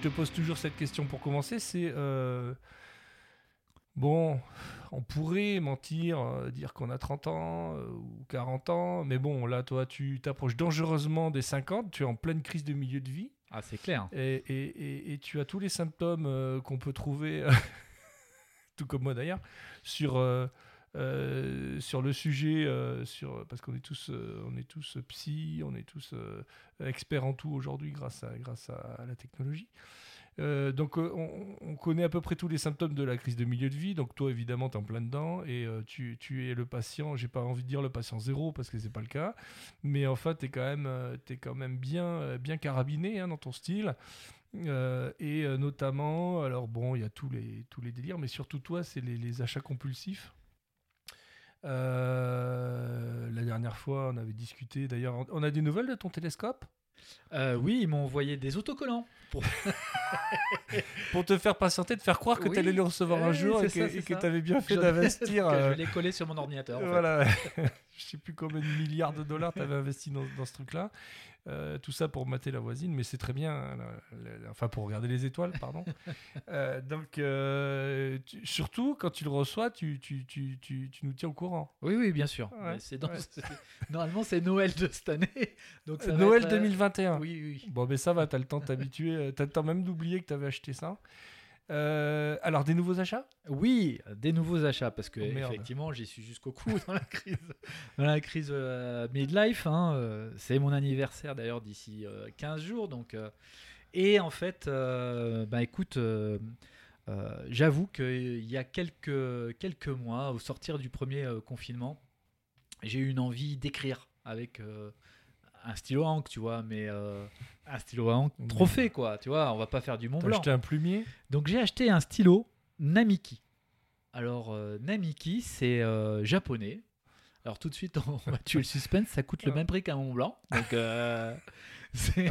je te pose toujours cette question pour commencer. C'est euh, bon, on pourrait mentir, euh, dire qu'on a 30 ans euh, ou 40 ans, mais bon, là, toi, tu t'approches dangereusement des 50. Tu es en pleine crise de milieu de vie Ah, c'est clair. et, et- et- et tu as tous les symptômes qu'on peut trouver, tout comme moi d'ailleurs, sur euh, sur le sujet, euh, parce qu'on est tous, euh, on est tous psy, on est tous experts en tout aujourd'hui grâce à, la technologie. Donc on, on connaît à peu près tous les symptômes de la crise de milieu de vie. Donc toi évidemment tu es en plein dedans et tu, es le patient, j'ai pas envie de dire le patient zéro parce que c'est pas le cas, mais en fait tu es quand même, t'es quand même bien, bien carabiné hein, dans ton style. Et notamment, alors bon, il y a tous les, délires, mais surtout toi, c'est les achats compulsifs. Euh, la dernière fois, on avait discuté. D'ailleurs, on- a des nouvelles de ton télescope? Euh, oui, ils m'ont envoyé des autocollants. Pour... pour te faire patienter, te faire croire que Oui. tu allais le recevoir un jour et que tu avais bien fait d'investir. Je euh, vais les coller sur mon ordinateur. en fait. Voilà, je sais plus combien de milliards de dollars tu avais investi dans, dans ce truc-là. Euh, tout ça pour mater la voisine, mais c'est très bien. hein, la- la- la- enfin, pour regarder les étoiles, pardon. Euh, donc, euh, tu- surtout quand tu le reçois, tu, tu, tu, tu, tu nous tiens au courant. Oui, oui, bien sûr. Ouais, c'est dans- ouais. c'est- Normalement, c'est Noël de cette année. Donc ça Noël être, euh, 2021. Oui, oui. Bon, mais ça va, tu as le temps de t'habituer. Tu as le temps même d'oublier que tu avais acheté ça. Euh, alors, des nouveaux achats? Oui, des nouveaux achats parce que Oh, effectivement, j'y suis jusqu'au cou dans la crise, dans la crise euh, midlife. hein, euh, c'est mon anniversaire d'ailleurs d'ici euh, 15 jours, donc et en fait, bah écoute, j'avoue qu'il y a quelques quelques mois, au sortir du premier confinement, j'ai eu une envie d'écrire avec un stylo à encre, tu vois, mais euh, un stylo à encre Merde. trop fait, quoi, tu vois, on va pas faire du Mont T'as Blanc. acheté un plumier? Donc j'ai acheté un stylo Namiki. Alors euh, Namiki, c'est euh, japonais. Alors tout de suite, on va tuer le suspense, ça coûte le même prix qu'un Mont Blanc. Donc c'est-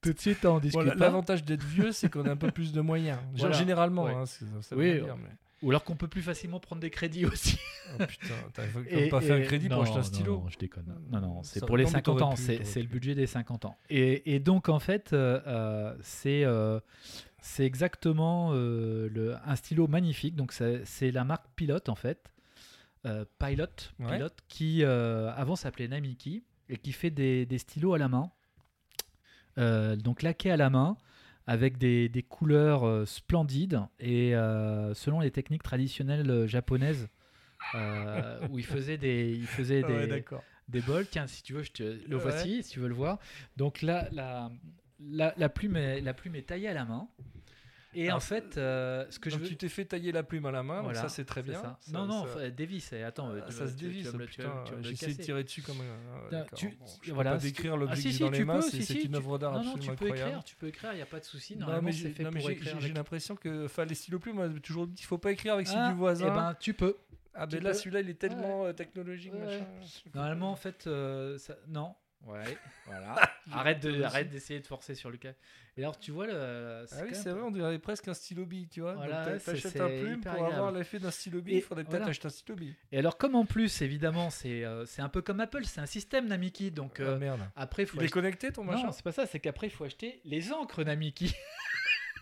tout de suite, on discute la- pas. L'avantage d'être vieux, c'est qu'on a un peu plus de moyens. Genre, Voilà. Généralement, Ouais. hein, ça Oui, rien dire, mais- Ou alors qu'on peut plus facilement prendre des crédits aussi. Oh, putain, t'as quand Et- pas fait un crédit pour acheter un stylo. Non, je déconne. Non, non, c'est pour les non, mais 50 ans. C'est le budget des 50 ans. Et, et donc, en fait, euh, euh, c'est euh, c'est exactement euh, le, un stylo magnifique. Donc, c'est la marque Pilot, en fait. Euh, Pilot, Ouais. Pilot, qui euh, avant s'appelait Namiki et qui fait des, des stylos à la main. Euh, donc, laqués à la main avec des, des couleurs euh, splendides et euh, selon les techniques traditionnelles euh, japonaises où il faisait des, il faisait Ah des, ouais, des bols. Tiens, si tu veux, je te le Ouais. voici, si tu veux le voir. Donc là, la, la, la plume est, la plume est taillée à la main. Et Alors, en fait, euh, ce que Donc je veux... tu t'es fait tailler la plume à la main, donc Voilà, ça c'est très bien. ça. Ça- non, non, ça- enfin, dévisse. et Attends, Ah, tu ça se dévisse, essayé de tirer dessus comme ah, d'accord, tu- bon, je peux voilà, pas décrire Ah, l'objet si, j'ai si, dans les mains, c'est si, c'est si, une œuvre d'art absolument tu peux incroyable. écrire, tu peux écrire, il n'y a pas de souci. Non, Normalement, mais c'est j'ai fait pour écrire. j'ai l'impression que enfin, les stylos plumes, on toujours dit faut pas écrire avec celui Ah, du voisin. Eh ben, tu peux. ah ben là, celui-là, il est tellement euh, technologique. Normalement, en fait, euh, non. Ouais, voilà. arrête de, arrête d'essayer de forcer sur le cas. Et alors, tu vois, le... Ah oui, c'est vrai, on dirait presque un stylo bille, tu vois. Voilà, t'achètes un plume pour avoir l'effet d'un stylo bille, il faudrait peut-être voilà. acheter un stylo bille. Et alors, comme en plus, évidemment, c'est euh, c'est un peu comme Apple, c'est un système Namiki. Donc, Ah euh, merde. après, il faut Il est acheter- connecté ton machin? Non, c'est pas ça, c'est qu'après, il faut acheter les encres Namiki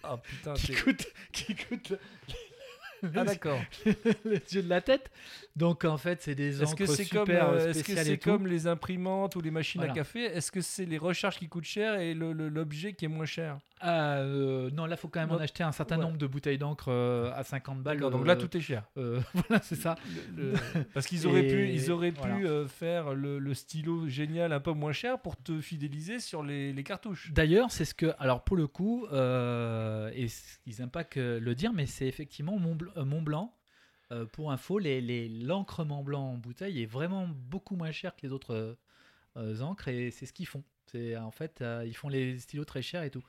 Ah putain, qui coûtent, qui coûtent Ah d'accord. les yeux de la tête. Donc, en fait, c'est des encres que c'est comme, euh, euh, est-ce que c'est comme les imprimantes ou les machines Voilà. à café? Est-ce que c'est les recharges qui coûtent cher et l'objet qui est moins cher? Euh, non, là, faut quand même en acheter un certain ouais. nombre de bouteilles d'encre euh, à 50 balles. Donc euh, là tout est cher. euh, voilà, c'est ça. Le- Parce qu'ils auraient pu, ils auraient pu voilà. euh, faire le, le stylo génial un peu moins cher pour te fidéliser sur les, les cartouches. D'ailleurs, c'est ce que. Alors, pour le coup, euh, et ils n'aiment pas que le dire, mais c'est effectivement Mont, Bl- Mont Blanc. Euh, pour info, les- les- l'encre Mont Blanc en bouteille est vraiment beaucoup moins cher que les autres encres et c'est ce qu'ils font. C'est en fait, euh, ils font les stylos très chers et tout.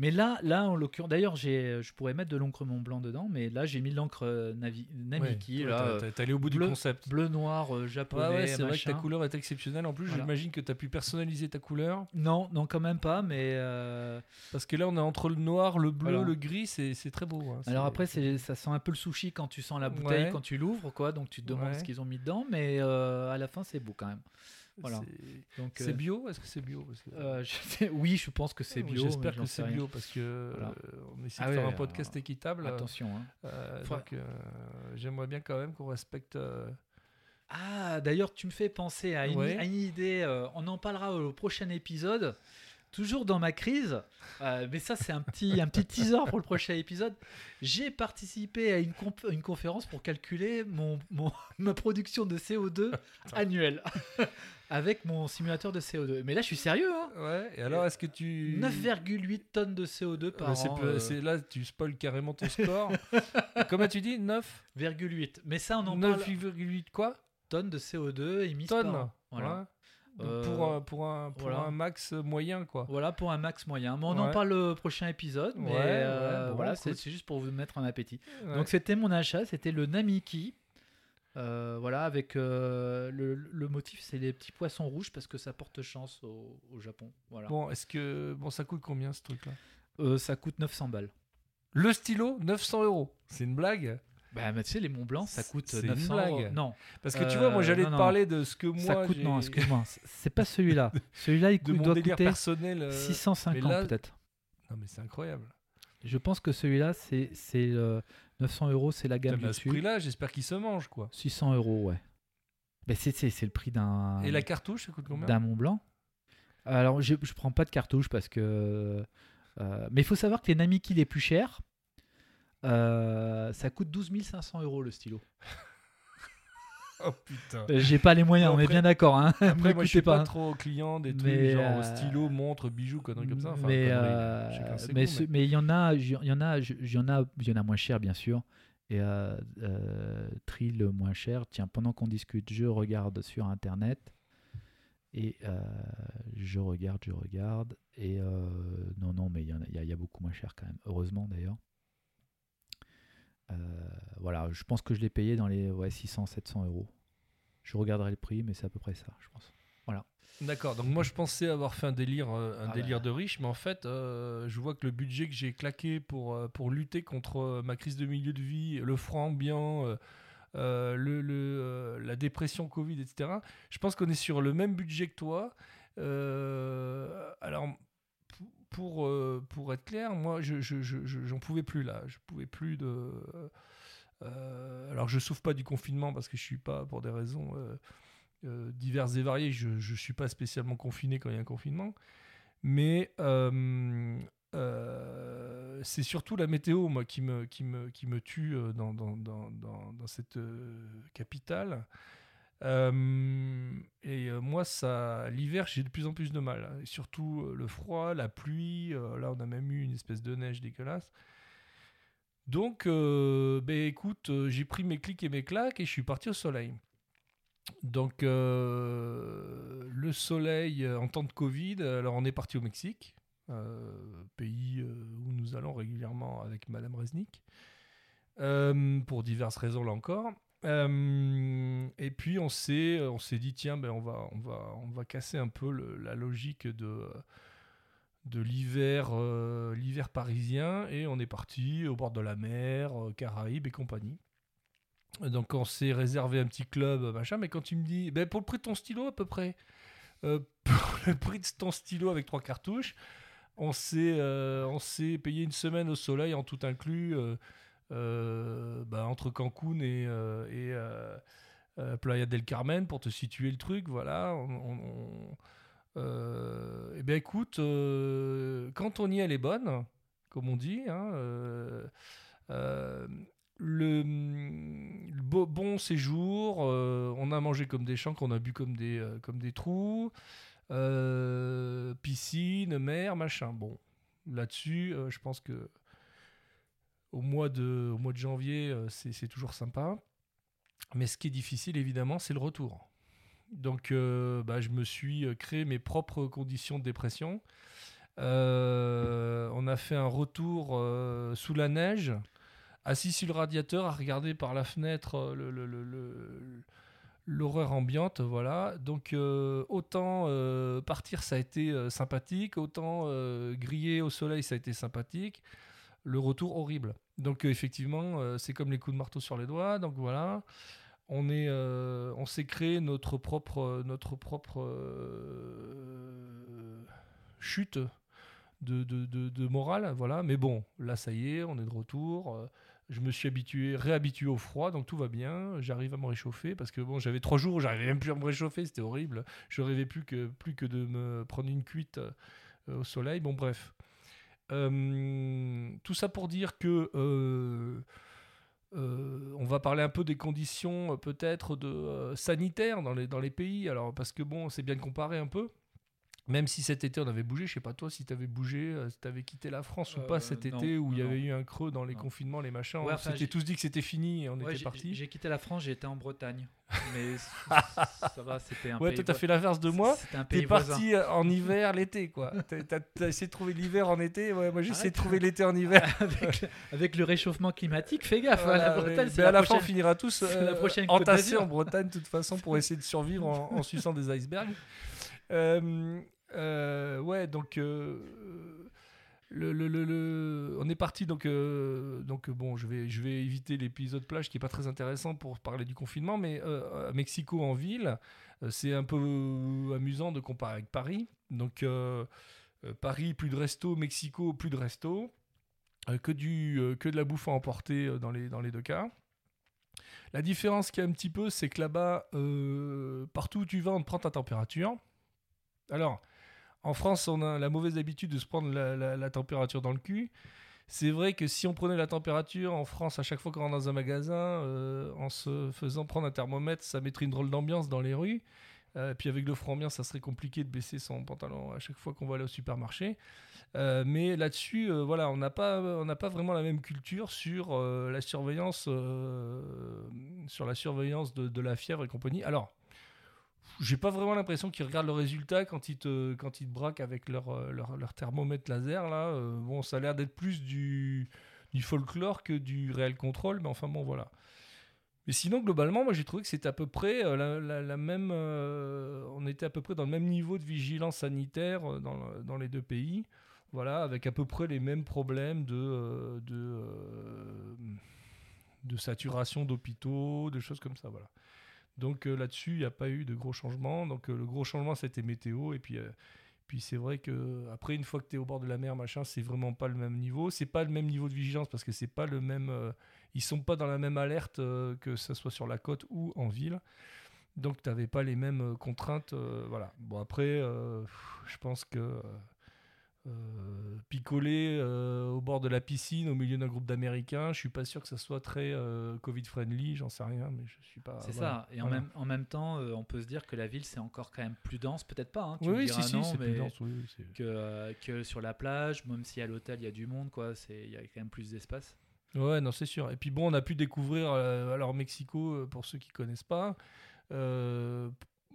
Mais là, là en l'occurrence, d'ailleurs, j'ai, je pourrais mettre de l'encre Mont Blanc dedans, mais là, j'ai mis l'encre euh, Navi, Namiki, Ouais, là, t'as- euh, t'as- T'es allé au bout du bleu- concept. bleu noir euh, japonais. Ouais, c'est vrai que ta couleur est exceptionnelle. En plus, Voilà. j'imagine que tu as pu personnaliser ta couleur. Non, non, quand même pas, mais. euh, Parce que là, on est entre le noir, le bleu, Voilà. le gris, c'est c'est très beau. hein. Alors après, ça sent un peu le sushi quand tu sens la bouteille, Ouais. quand tu l'ouvres, quoi. Donc tu te demandes ce qu'ils ont mis dedans, mais euh, à la fin, c'est beau quand même. Voilà. c'est- euh, bio Est-ce que c'est bio Parce que- euh, je oui, je pense que c'est bio. J'espère que c'est bio parce que Voilà. euh, on essaie Ah de faire un podcast équitable. Attention. hein. Faut- j'aimerais bien quand même qu'on respecte. Ah, d'ailleurs, tu me fais penser à une, Ouais. à une idée. on en parlera au prochain épisode. Toujours dans ma crise, mais ça c'est un petit, un petit teaser pour le prochain épisode. J'ai participé à une, conférence pour calculer mon, mon- ma production de CO2 annuelle avec mon simulateur de CO2. Mais là je suis sérieux, hein Ouais. Et alors, est-ce que tu 9,8 tonnes de CO2 par Ouais, c'est an. euh, c'est- là, tu spoil carrément ton score. Comment tu dis 9 9,8. Mais ça on en parle. 9,8 quoi? Tonnes de CO2 émises par Tonnes. an. Voilà. Ouais. Donc Euh, pour, un, pour, un, pour voilà. un max moyen, quoi. Voilà pour un max moyen. Mais on en parle le prochain épisode. Mais Ouais, euh, bon, voilà, c'est juste pour vous mettre un appétit. Donc c'était mon achat, c'était le Namiki. Euh, voilà, avec euh, le, le motif, c'est les petits poissons rouges parce que ça porte chance au, au Japon. Voilà. Bon, est-ce que. Bon, ça coûte combien ce truc-là? Euh, ça coûte 900 balles. Le stylo, 900 euros. C'est une blague? Bah, mais tu sais, les Mont Blanc, ça coûte C'est une 900 blague. euros. Non, Parce que tu vois, moi j'allais te parler de ce que moi. ça coûte. Non, excuse-moi, c'est- pas celui-là. Celui-là, il coûte, doit coûter personnel. euh, 650 mais là- peut-être. Non, mais c'est incroyable. Je pense que celui-là, c'est c'est, 900 euros, c'est la gamme Putain, mais à ce prix-là, j'espère qu'il se mange, quoi. 600 euros, ouais. Mais c'est c'est- c'est le prix d'un Et la cartouche, ça coûte combien d'un Mont Blanc. Alors, je, je prends pas de cartouche parce que. euh, mais il faut savoir que les Namiki les plus chers, euh, ça coûte 12 500 euros le stylo. Oh putain. J'ai pas les moyens, on est bien d'accord. Hein. Après, moi, je suis pas, pas. hein. trop client des trucs Mais, genre euh, stylo, montre, bijoux, conneries comme ça. Enfin, mais conneries, euh, mais il y en a, il y en a, il y en a, il y en a moins cher bien sûr. Et euh, euh, tri le moins cher. Tiens, pendant qu'on discute, je regarde sur internet et euh, je regarde, je regarde et euh, non, non, mais y, y il y a beaucoup moins cher quand même. Heureusement d'ailleurs. Euh, voilà, je pense que je l'ai payé dans les ouais, 600-700 euros. Je regarderai le prix, mais c'est à peu près ça, je pense. D'accord, donc moi je pensais avoir fait un délire, euh, un Ah délire bah. de riche, mais en fait, euh, je vois que le budget que j'ai claqué pour, euh, pour lutter contre ma crise de milieu de vie, le froid ambiant, le, le, la dépression Covid, etc., je pense qu'on est sur le même budget que toi. Alors, pour, euh, pour être clair, moi, je, je, je- je- j'en pouvais plus là. Je pouvais plus de. euh, alors, je souffre pas du confinement parce que je suis pas, pour des raisons euh, euh, diverses et variées, je ne suis pas spécialement confiné quand il y a un confinement. Mais euh, euh, c'est surtout la météo, moi, qui me, qui me, qui me tue euh, dans, dans, dans, cette euh, capitale. Et moi, ça, l'hiver, j'ai de plus en plus de mal. Et surtout le froid, la pluie. là, on a même eu une espèce de neige dégueulasse. Donc, euh, écoute, j'ai pris mes clics et mes claques et je suis parti au soleil. Donc, le soleil en temps de Covid, alors on est parti au Mexique, pays où nous allons régulièrement avec Madame Resnick, pour diverses raisons là encore. Euh, et puis on s'est, on s'est dit tiens ben on va, on va, on va casser un peu la logique de de l'hiver, euh, l'hiver parisien et on est parti au bord de la mer, euh, Caraïbes et compagnie. Donc on s'est réservé un petit club, machin, mais quand tu me dis, ben, pour le prix de ton stylo à peu près, euh, pour le prix de ton stylo avec trois cartouches, on s'est, euh, on s'est payé une semaine au soleil en tout inclus, euh, euh, bah, entre Cancun et, euh, et euh, euh, Playa del Carmen pour te situer le truc, voilà. Euh, eh bien, écoute, euh, quand on y est, elle est bonne, comme on dit. hein, euh, euh, le, bon séjour, euh, on a mangé comme des champs, qu'on a bu comme des, euh, comme des trous, euh, piscine, mer, machin. Bon, là-dessus, euh, je pense que au mois de, janvier, euh, c'est toujours sympa. Mais ce qui est difficile, évidemment, c'est le retour. Donc, euh, bah, je me suis euh, créé mes propres conditions de dépression. On a fait un retour sous la neige, assis sur le radiateur, à regarder par la fenêtre le- l'horreur ambiante. Voilà. Donc, autant partir, ça a été sympathique, autant griller au soleil, ça a été sympathique. Le retour horrible. Donc, euh, effectivement, euh, c'est comme les coups de marteau sur les doigts. Donc, voilà on est, euh, on s'est créé notre propre, notre propre chute de, de, de- morale, voilà. Mais bon, là, ça y est, on est de retour. Je me suis habitué, réhabitué au froid, donc tout va bien. J'arrive à me réchauffer parce que bon, j'avais trois jours où j'arrivais même plus à me réchauffer, c'était horrible. Je rêvais plus que, plus que de me prendre une cuite au soleil. Bon, bref. Euh, tout ça pour dire que euh, euh, on va parler un peu des conditions peut-être sanitaires dans les, dans les pays. Alors parce que bon, c'est bien de comparer un peu. Même si cet été on avait bougé, je sais pas toi si tu avais bougé, euh, si tu avais quitté la France ou Euh, pas cet non, été où il y avait eu un creux dans les Non. confinements, les machins. Ouais, on enfin, s'était tous dit que c'était fini et on Ouais, était parti. J'ai quitté la France, j'ai été en Bretagne. Mais ça va, c'était un Ouais, toi t'as fait l'inverse de moi. T'es parti euh, en hiver l'été quoi. T'as- essayé de trouver l'hiver en été. Ouais, moi j'ai essayé de trouver l'été en hiver. avec, avec le réchauffement climatique, fais gaffe. hein, Voilà, la ouais. Bretagne, Mais c'est à la, la fin, on finira tous la euh, entassés en Bretagne, de toute façon, pour essayer de survivre en, en suçant des icebergs. Euh, euh, ouais, donc. euh, le, le- le- on est parti donc euh, donc bon je vais je vais éviter l'épisode plage qui est pas très intéressant pour parler du confinement mais à Mexico en ville c'est un peu amusant de comparer avec Paris. Donc Paris plus de resto Mexico plus de resto. Que du que de la bouffe à emporter dans les dans les deux cas. La différence qu'il y a un petit peu c'est que là-bas partout où tu vas on te prend ta température. Alors en France, on a la mauvaise habitude de se prendre la, température dans le cul. C'est vrai que si on prenait la température en France à chaque fois qu'on rentre dans un magasin, euh, en se faisant prendre un thermomètre, ça mettrait une drôle d'ambiance dans les rues. Euh, puis avec le froid ambiant, ça serait compliqué de baisser son pantalon à chaque fois qu'on va aller au supermarché. Euh, mais là-dessus, voilà, on n'a pas, on n'a pas vraiment la même culture sur la surveillance, sur la surveillance de, de la fièvre et compagnie. Alors, j'ai pas vraiment l'impression qu'ils regardent le résultat quand ils te, quand ils te braquent avec leur, euh, leur, thermomètre laser. Là, Euh, bon, ça a l'air d'être plus du, du folklore que du réel contrôle, mais enfin bon, voilà. Mais sinon, globalement, moi j'ai trouvé que c'était à peu près euh, la, même. on était à peu près dans le même niveau de vigilance sanitaire dans, dans les deux pays. Voilà, avec à peu près les mêmes problèmes de, de, de saturation d'hôpitaux, de choses comme ça. Voilà. Donc euh, là-dessus, il n'y a pas eu de gros changements. Donc euh, le gros changement, c'était météo. Et puis, euh, puis c'est vrai que après, une fois que tu es au bord de la mer, machin, c'est vraiment pas le même niveau. C'est pas le même niveau de vigilance parce que c'est pas le même. ils sont pas dans la même alerte que ce soit sur la côte ou en ville. Donc tu n'avais pas les mêmes contraintes. voilà. Bon après, je pense que euh, picoler euh, au bord de la piscine au milieu d'un groupe d'Américains, je suis pas sûr que ça soit très euh, Covid friendly. J'en sais rien, mais je suis pas. C'est voilà. ça. Et en, Voilà. même, en même temps, euh, on peut se dire que la ville, c'est encore quand même plus dense. Peut-être pas. hein, tu Oui, me oui, diras si, si, non, mais plus dense. Oui, oui, c'est- Que, que sur la plage, même si à l'hôtel il y a du monde, quoi, c'est il y a quand même plus d'espace. Ouais, non, c'est sûr. Et puis bon, on a pu découvrir, alors Mexico, pour ceux qui connaissent pas,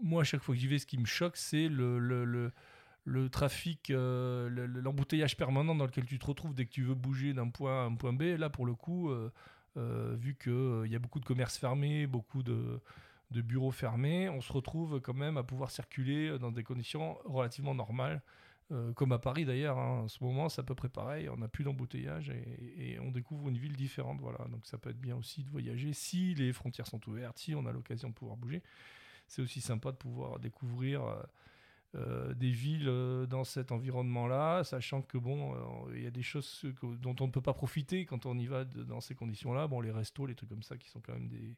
moi, à chaque fois que j'y vais, ce qui me choque, c'est le, le, le, le trafic, euh, le- le- l'embouteillage permanent dans lequel tu te retrouves dès que tu veux bouger d'un point A à un point B. Là, pour le coup, euh, euh, vu qu'il y a beaucoup de commerces fermés, beaucoup de, bureaux fermés, on se retrouve quand même à pouvoir circuler dans des conditions relativement normales. Euh, comme à Paris d'ailleurs, hein. en ce moment c'est à peu près pareil, on n'a plus d'embouteillage et, et on découvre une ville différente. Voilà. Donc ça peut être bien aussi de voyager si les frontières sont ouvertes, si on a l'occasion de pouvoir bouger. C'est aussi sympa de pouvoir découvrir euh, des villes euh, dans cet environnement-là, sachant que bon, euh, il y a des choses que- dont on ne peut pas profiter quand on y va de- dans ces conditions-là. Bon, les restos, les trucs comme ça qui sont quand même des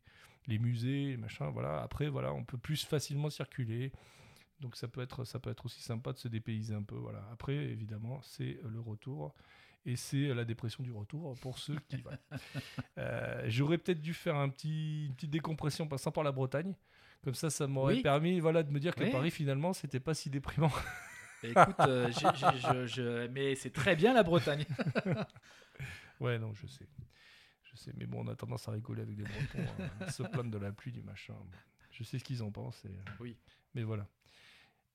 les musées, les machins. Voilà. Après, voilà, on peut plus facilement circuler Donc ça peut être, ça peut être aussi sympa de se dépayser un peu. Voilà. Après, évidemment, c'est le retour. Et c'est la dépression du retour pour ceux qui. voilà. Euh, J'aurais peut-être dû faire un petit, une petite décompression passant par la Bretagne. Comme ça, ça m'aurait Oui. permis voilà, de me dire que Oui. Paris, finalement, c'était pas si déprimant. Écoute, euh, j'ai- j'ai- je- je- mais c'est très bien la Bretagne. ouais, non, je sais. Je sais. Mais bon, on a tendance à rigoler avec des Bretons, hein, se plaindre de la pluie, du machin. Je sais ce qu'ils en pensent. et, euh, Oui. Mais voilà.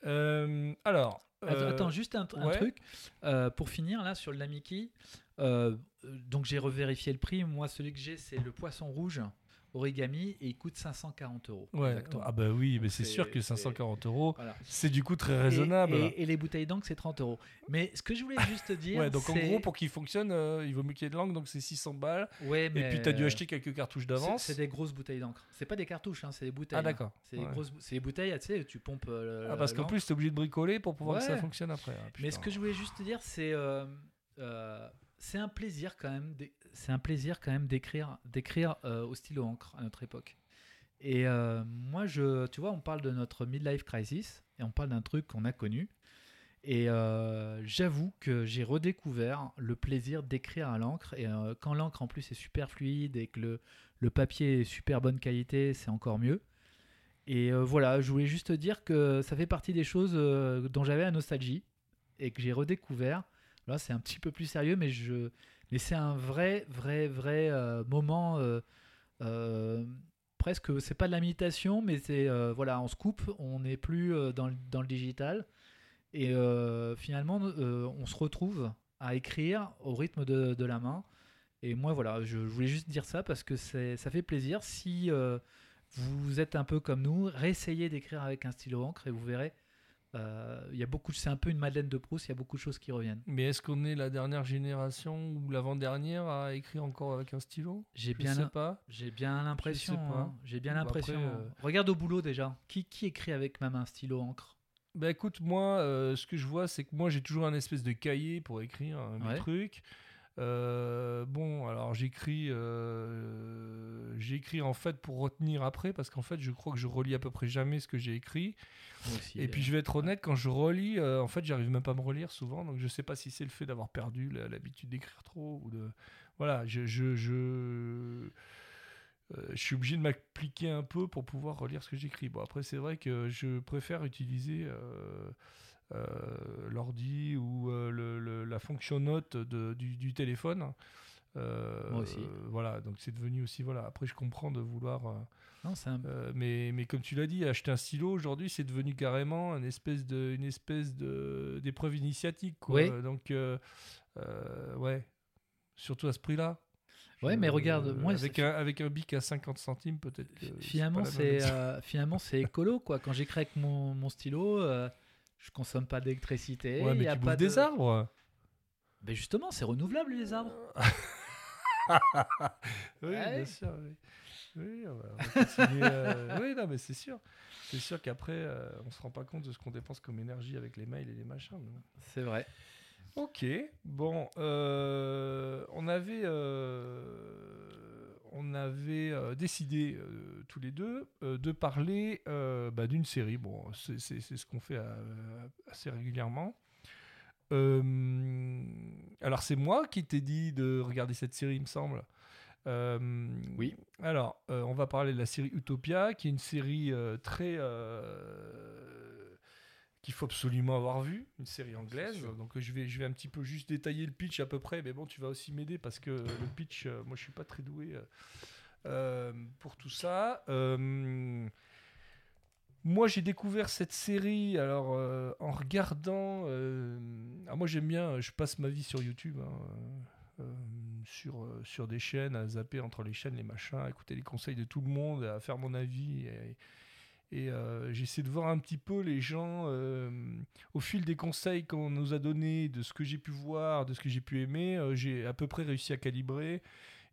Euh, alors. Attends, euh, attends, juste un, truc. Euh, pour finir, là, sur le Namiki, euh, donc j'ai revérifié le prix. Moi, celui que j'ai, c'est le poisson rouge origami et il coûte 540 euros. Ouais, Exactement. ah bah oui, mais c'est sûr que c'est- 540 euros, Voilà. c'est du coup très raisonnable. Et, et les bouteilles d'encre, c'est 30 euros. Mais ce que je voulais juste dire. Ouais, donc en gros, pour qu'il fonctionne, euh, il vaut mieux qu'il y ait de l'encre, donc c'est 600 balles. Ouais, Et puis, tu as dû acheter quelques cartouches d'avance. C'est des grosses bouteilles d'encre. C'est pas des cartouches, hein, c'est des bouteilles. Ah, hein. d'accord. C'est des Ouais. grosses, c'est des bouteilles, tu sais, tu pompes. euh, Ah, parce qu'en plus, tu es obligé de bricoler pour pouvoir que ça fonctionne après. Ah, Mais ce que je voulais juste te dire, c'est euh, euh, c'est un plaisir quand même. C'est un plaisir quand même d'écrire d'écrire euh, au stylo encre à notre époque. Et euh, moi, je, tu vois, on parle de notre midlife crisis et on parle d'un truc qu'on a connu. Et euh, j'avoue que j'ai redécouvert le plaisir d'écrire à l'encre. Et quand l'encre en plus est super fluide et que le, le papier est super bonne qualité, c'est encore mieux. Et voilà, je voulais juste te dire que ça fait partie des choses dont j'avais la nostalgie et que j'ai redécouvert. Là, c'est un petit peu plus sérieux, mais je, mais c'est un vrai, vrai, vrai euh, moment. euh, euh, presque, c'est pas de la méditation, mais c'est euh, voilà, on se coupe, on n'est plus dans, le- digital, et finalement, on se retrouve à écrire au rythme de, la main. Et moi, voilà, je, voulais juste dire ça parce que ça fait plaisir. Si vous êtes un peu comme nous, réessayez d'écrire avec un stylo encre et vous verrez. Euh, Il y a beaucoup, c'est un peu une Madeleine de Proust. Il y a beaucoup de choses qui reviennent. Mais est-ce qu'on est la dernière génération ou l'avant-dernière à écrire encore avec un stylo? J'ai Je bien, sais pas. j'ai bien l'impression. hein. J'ai bien Bon, l'impression. hein. euh, Regarde au boulot déjà. Qui, qui écrit avec ma main stylo encre? Bah écoute, moi, euh, ce que je vois, c'est que moi, j'ai toujours un espèce de cahier pour écrire euh, mes Ouais. trucs. Euh, bon, alors j'écris, euh, j'écris en fait pour retenir après, parce qu'en fait, je crois que je relis à peu près jamais ce que j'ai écrit. Aussi. Et puis je vais être honnête, quand je relis, euh, en fait, j'arrive même pas à me relire souvent, donc je sais pas si c'est le fait d'avoir perdu l'habitude d'écrire trop ou de, voilà, je, je, je, euh, je suis obligé de m'appliquer un peu pour pouvoir relire ce que j'écris. Bon, après, c'est vrai que je préfère utiliser euh, euh, l'ordi ou euh, le- le- la fonction note de- du, du téléphone. Euh, Moi aussi. Voilà, donc c'est devenu aussi, voilà. Après, je comprends de vouloir. euh, Non, c'est un- euh, mais, mais comme tu l'as dit, acheter un stylo aujourd'hui, c'est devenu carrément une espèce de, une espèce de d'épreuve initiatique. Quoi. Oui. Donc, euh, euh, ouais, surtout à ce prix-là. Ouais, mais regarde, moi, avec un, avec un bic à 50 centimes, peut-être. finalement, c'est euh, finalement c'est écolo quoi. Quand j'écris avec mon, mon stylo, euh, je consomme pas d'électricité. Ouais, il mais y a tu pas bouffes des de- arbres. Mais justement, c'est renouvelable les arbres. oui, Ouais. bien sûr. Oui, oui on va, continuer, euh, oui, non, mais c'est sûr. C'est sûr qu'après, euh, on se rend pas compte de ce qu'on dépense comme énergie avec les mails et les machins. C'est vrai. Ok, bon, euh, on avait, euh, on avait euh, décidé euh, tous les deux euh, de parler bah, d'une série. Bon, c'est ce qu'on fait assez régulièrement. Alors c'est moi qui t'ai dit de regarder cette série, il me semble. Euh, Oui. Alors, euh, on va parler de la série Utopia, qui est une série euh, très qu'il faut absolument avoir vue, une série anglaise. Donc euh, je vais, je vais un petit peu juste détailler le pitch à peu près, mais bon, tu vas aussi m'aider parce que le pitch, euh, moi je suis pas très doué euh, euh, pour tout ça. Euh, moi, j'ai découvert cette série alors euh, en regardant. euh, ah, moi, j'aime bien. Je passe ma vie sur YouTube, hein, euh, euh, sur euh, sur des chaînes, à zapper entre les chaînes, les machins, à écouter les conseils de tout le monde, à faire mon avis. Et, et, euh, j'essaie de voir un petit peu les gens euh, au fil des conseils qu'on nous a donnés, de ce que j'ai pu voir, de ce que j'ai pu aimer. euh, j'ai à peu près réussi à calibrer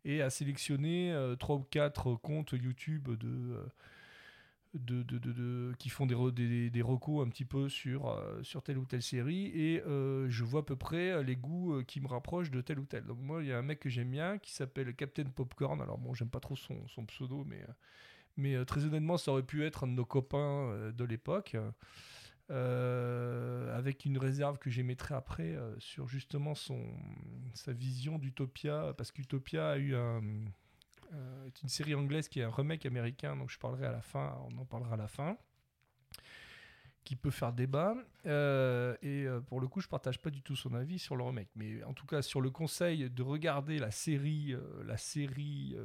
et à sélectionner trois ou quatre comptes YouTube de de, de, de- qui font des, des, des recos un petit peu sur, sur telle ou telle série et je vois à peu près les goûts qui me rapprochent de telle ou telle. Donc moi, il y a un mec que j'aime bien qui s'appelle Captain Popcorn. Alors bon, j'aime pas trop son, son pseudo, mais, mais euh, très honnêtement, ça aurait pu être un de nos copains euh, de l'époque. euh, avec une réserve que j'émettrai après sur justement son, sa vision d'Utopia, parce qu'Utopia a eu est une série anglaise qui est un remake américain, donc je parlerai à la fin, on en parlera à la fin, qui peut faire débat. Et pour le coup, je partage pas du tout son avis sur le remake, mais en tout cas sur le conseil de regarder la série, la série,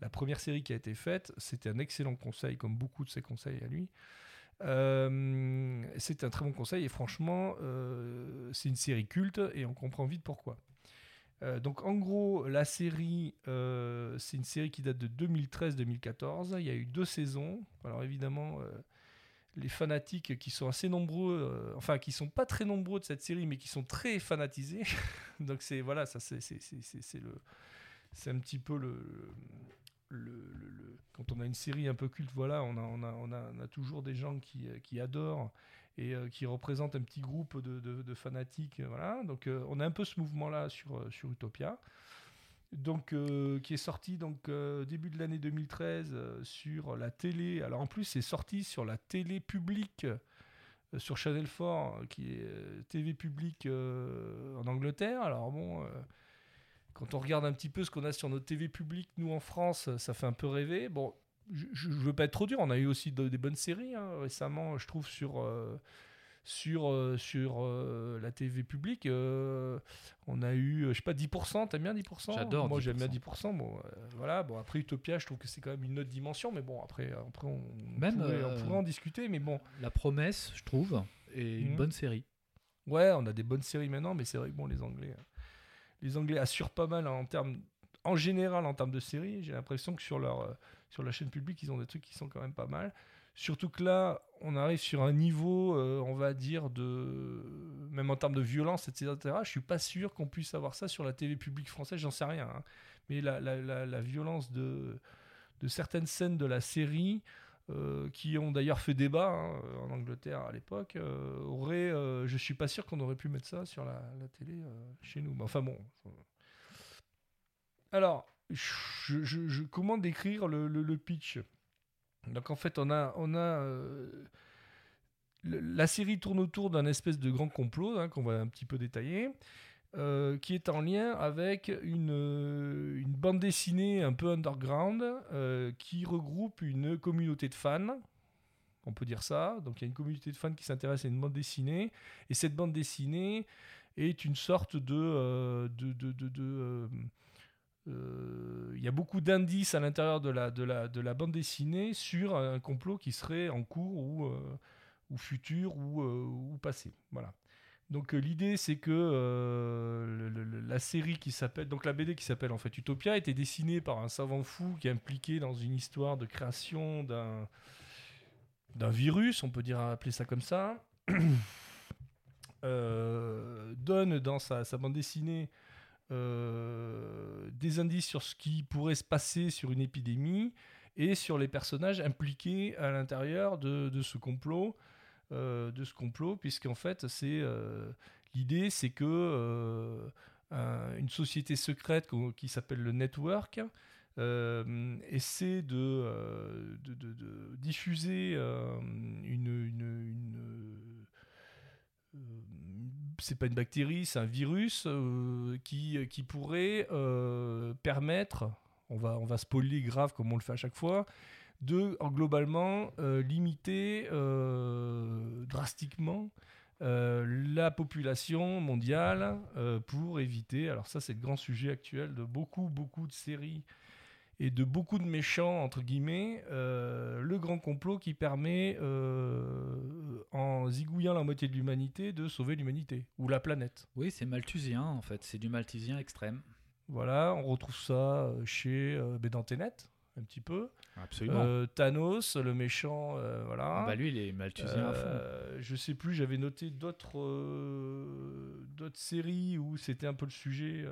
la première série qui a été faite, c'était un excellent conseil, comme beaucoup de ses conseils à lui. Euh, c'est un très bon conseil et franchement, euh, c'est une série culte et on comprend vite pourquoi. Euh, donc en gros, la série, euh, c'est une série qui date de 2013-2014. Il y a eu deux saisons. Alors évidemment, les fanatiques qui sont assez nombreux, enfin qui sont pas très nombreux de cette série, mais qui sont très fanatisés. donc c'est voilà, ça c'est c'est- le, c'est un petit peu le, quand on a une série un peu culte, voilà, on a, toujours des gens qui, euh, adorent et euh, qui représentent un petit groupe de, fanatiques, euh, voilà. Donc on a un peu ce mouvement-là sur, Utopia. Donc, qui est sorti donc début de l'année 2013 euh, sur la télé. Alors en plus, c'est sorti sur la télé publique sur Channel 4, euh, qui est TV publique en Angleterre. Alors bon, quand on regarde un petit peu ce qu'on a sur nos TV publiques, nous en France, ça fait un peu rêver. Bon, je, je veux pas être trop dur. On a eu aussi de- des bonnes séries hein, récemment, je trouve sur euh, sur euh, sur euh, la TV publique. on a eu, je sais pas, 10%. T'aimes bien 10% J'adore Moi, j'aime bien 10%. 10%. Bon, voilà. Bon, après Utopia, je trouve que c'est quand même une autre dimension. Mais bon, après, après on, Même, pourrait, on pourrait en discuter. Mais bon, La promesse, je trouve, est une Mhm. bonne série. Ouais, on a des bonnes séries maintenant, mais c'est vrai que bon, les Anglais, euh, les Anglais assurent pas mal en termes, en général en termes de séries. J'ai l'impression que sur leur, euh, sur la chaîne publique, ils ont des trucs qui sont quand même pas mal. Surtout que là, on arrive sur un niveau, euh, on va dire de, même en termes de violence, etc. Je suis pas sûr qu'on puisse avoir ça sur la télé publique française. J'en sais rien, hein. mais la, la, la, la violence de, de certaines scènes de la série euh, qui ont d'ailleurs fait débat hein, en Angleterre à l'époque, euh, aurait, euh, je suis pas sûr qu'on aurait pu mettre ça sur la, télé euh, chez nous. Mais enfin bon. Alors, je, comment décrire le, pitch Donc en fait, on a, on a la série tourne autour d'un espèce de grand complot hein, qu'on va un petit peu détailler. Euh, qui est en lien avec une, euh, bande dessinée un peu underground euh, qui regroupe une communauté de fans. On peut dire ça. Donc il y a une communauté de fans qui s'intéresse à une bande dessinée. Et cette bande dessinée est une sorte de... il y a beaucoup d'indices à l'intérieur de la, de, la, de la bande dessinée sur un complot qui serait en cours ou, futur ou, ou passé. Voilà. Donc euh, l'idée c'est que euh, la série qui s'appelle donc la BD qui s'appelle en fait Utopia a été dessinée par un savant fou qui est impliqué dans une histoire de création d'un d'un virus, on peut dire appeler ça comme ça. Euh, donne dans sa, bande dessinée des indices sur ce qui pourrait se passer sur une épidémie et sur les personnages impliqués à l'intérieur de, ce complot de ce complot, puisqu'en fait, c'est euh, l'idée, c'est que euh, un- une société secrète qui s'appelle le Network euh, essaie de, euh, diffuser euh, une, une- euh, c'est pas une bactérie, c'est un virus euh, qui, qui pourrait euh, permettre, on va, on va spoiler grave comme on le fait à chaque fois, de en, globalement euh, limiter euh, drastiquement euh, la population mondiale pour éviter, alors ça c'est le grand sujet actuel de beaucoup beaucoup de séries et de beaucoup de méchants entre guillemets, le grand complot qui permet en zigouillant la moitié de l'humanité de sauver l'humanité ou la planète. Oui, c'est malthusien en fait, c'est du malthusien extrême. Voilà, on retrouve ça chez dans Tenet, un petit peu. Absolument. Euh, Thanos, le méchant, euh, voilà. bah lui, il est malthusien à fond. Euh, je sais plus, j'avais noté d'autres euh, d'autres séries où c'était un peu le sujet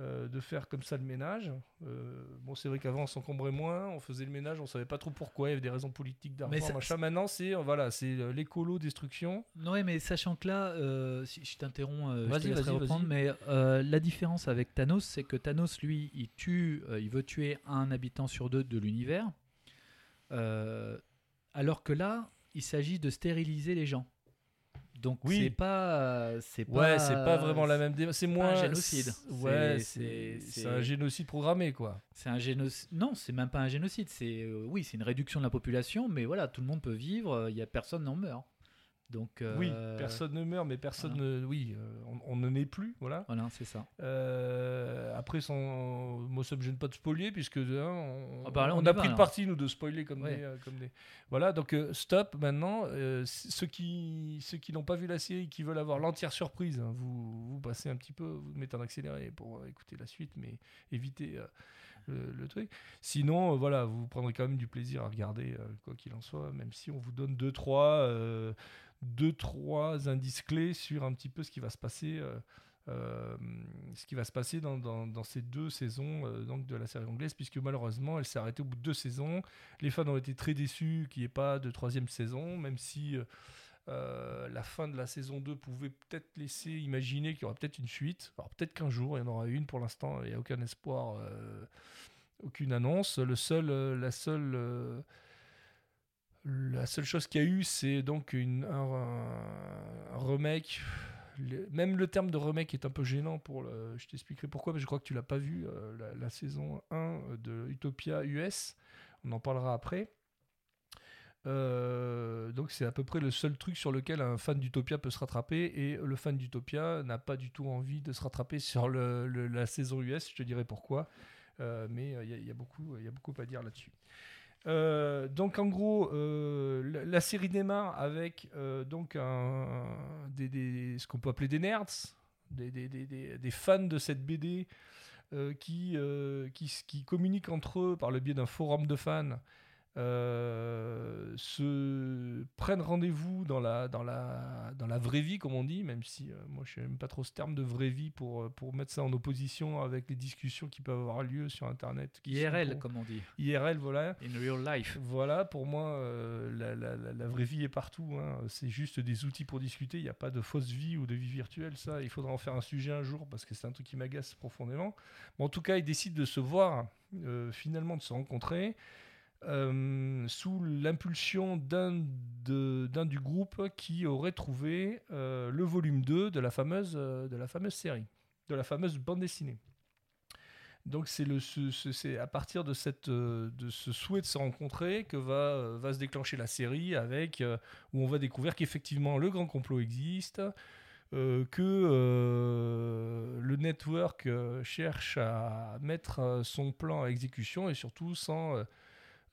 euh, de faire comme ça le ménage. Euh, bon, c'est vrai qu'avant on s'encombrait moins, on faisait le ménage, on savait pas trop pourquoi, il y avait des raisons politiques Mais d'argent, ça- machin. Maintenant, c'est euh, voilà, c'est euh, l'écolo destruction. Ouais, mais sachant que là, euh, si je t'interromps, euh, je te laisserai reprendre, mais euh, la différence avec Thanos, c'est que Thanos, lui, il tue, euh, il veut tuer un habitant sur deux de l'univers, Euh, alors que là, il s'agit de stériliser les gens. Donc Oui. c'est pas, c'est pas, Ouais, c'est pas vraiment la même démarche. C'est moins un génocide. c'est- Ouais, C'est- un génocide programmé, quoi. C'est un génocide. Non, c'est même pas un génocide. C'est euh, oui, c'est une réduction de la population, mais voilà, tout le monde peut vivre. Il y a personne n'en meurt. Donc euh, Oui, personne ne meurt, mais personne ne. Oui, euh, on, on ne naît plus, voilà. Voilà, c'est ça. Euh, après, sans... moi, ça me gêne pas de spoiler, puisque hein, on, Ah bah là, on on y a pris le parti, nous, de spoiler comme, Ouais. des, euh, comme des. Voilà, donc euh, stop maintenant. Euh, ceux qui ceux qui n'ont pas vu la série, qui veulent avoir l'entière surprise, hein, vous, vous passez un petit peu, vous mettez en accéléré pour euh, écouter la suite, mais évitez. euh, le, le truc. Sinon, euh, voilà, vous prendrez quand même du plaisir à regarder, euh, quoi qu'il en soit, même si on vous donne deux, trois, euh, deux, trois indices clés sur un petit peu ce qui va se passer, euh, euh, ce qui va se passer dans, ces deux saisons euh, donc de la série anglaise, puisque malheureusement, elle s'est arrêtée au bout de deux saisons. Les fans ont été très déçus qu'il n'y ait pas de troisième saison, même si la fin de la saison 2 pouvait peut-être laisser imaginer qu'il y aura peut-être une suite. Alors peut-être qu'un jour, il y en aura une. Pour l'instant, il n'y a aucun espoir, aucune annonce. Le seul, la seule... euh, la seule chose qu'il y a eu, c'est donc un, un- remake. Même le terme de remake est un peu gênant pour. Je t'expliquerai pourquoi, mais je crois que tu l'as pas vu, euh, la, saison 1 de Utopia US. On en parlera après. Euh, donc c'est à peu près le seul truc sur lequel un fan d'Utopia peut se rattraper et le fan d'Utopia n'a pas du tout envie de se rattraper sur la saison US, je te dirai pourquoi, Euh, mais il y, a- beaucoup- y a beaucoup à dire là-dessus. Euh, donc en gros, euh, la, série démarre avec euh, donc un, des, ce qu'on peut appeler des nerds, des, fans de cette BD qui, qui communiquent entre eux par le biais d'un forum de fans, euh, se prennent rendez-vous dans la, dans, la, dans la vraie vie, comme on dit, même si euh, moi je n'aime pas trop ce terme de vraie vie pour, euh, pour mettre ça en opposition avec les discussions qui peuvent avoir lieu sur Internet. IRL, pour- comme on dit. IRL, voilà. In real life. Voilà, pour moi, euh, la, la- la- la vraie vie est partout. hein. C'est juste des outils pour discuter. Il n'y a pas de fausse vie ou de vie virtuelle. Ça, il faudra en faire un sujet un jour parce que c'est un truc qui m'agace profondément. Mais en tout cas, ils décident de se voir, finalement, de se rencontrer. Euh, sous l'impulsion d'un du groupe qui aurait trouvé euh, le volume 2 de la fameuse, euh, de la fameuse série, de la fameuse bande dessinée. Donc c'est ce- ce- à partir de cette de ce souhait de se rencontrer que va va se déclencher la série avec où on va découvrir qu'effectivement le grand complot existe, que le network cherche à mettre son plan à exécution et surtout sans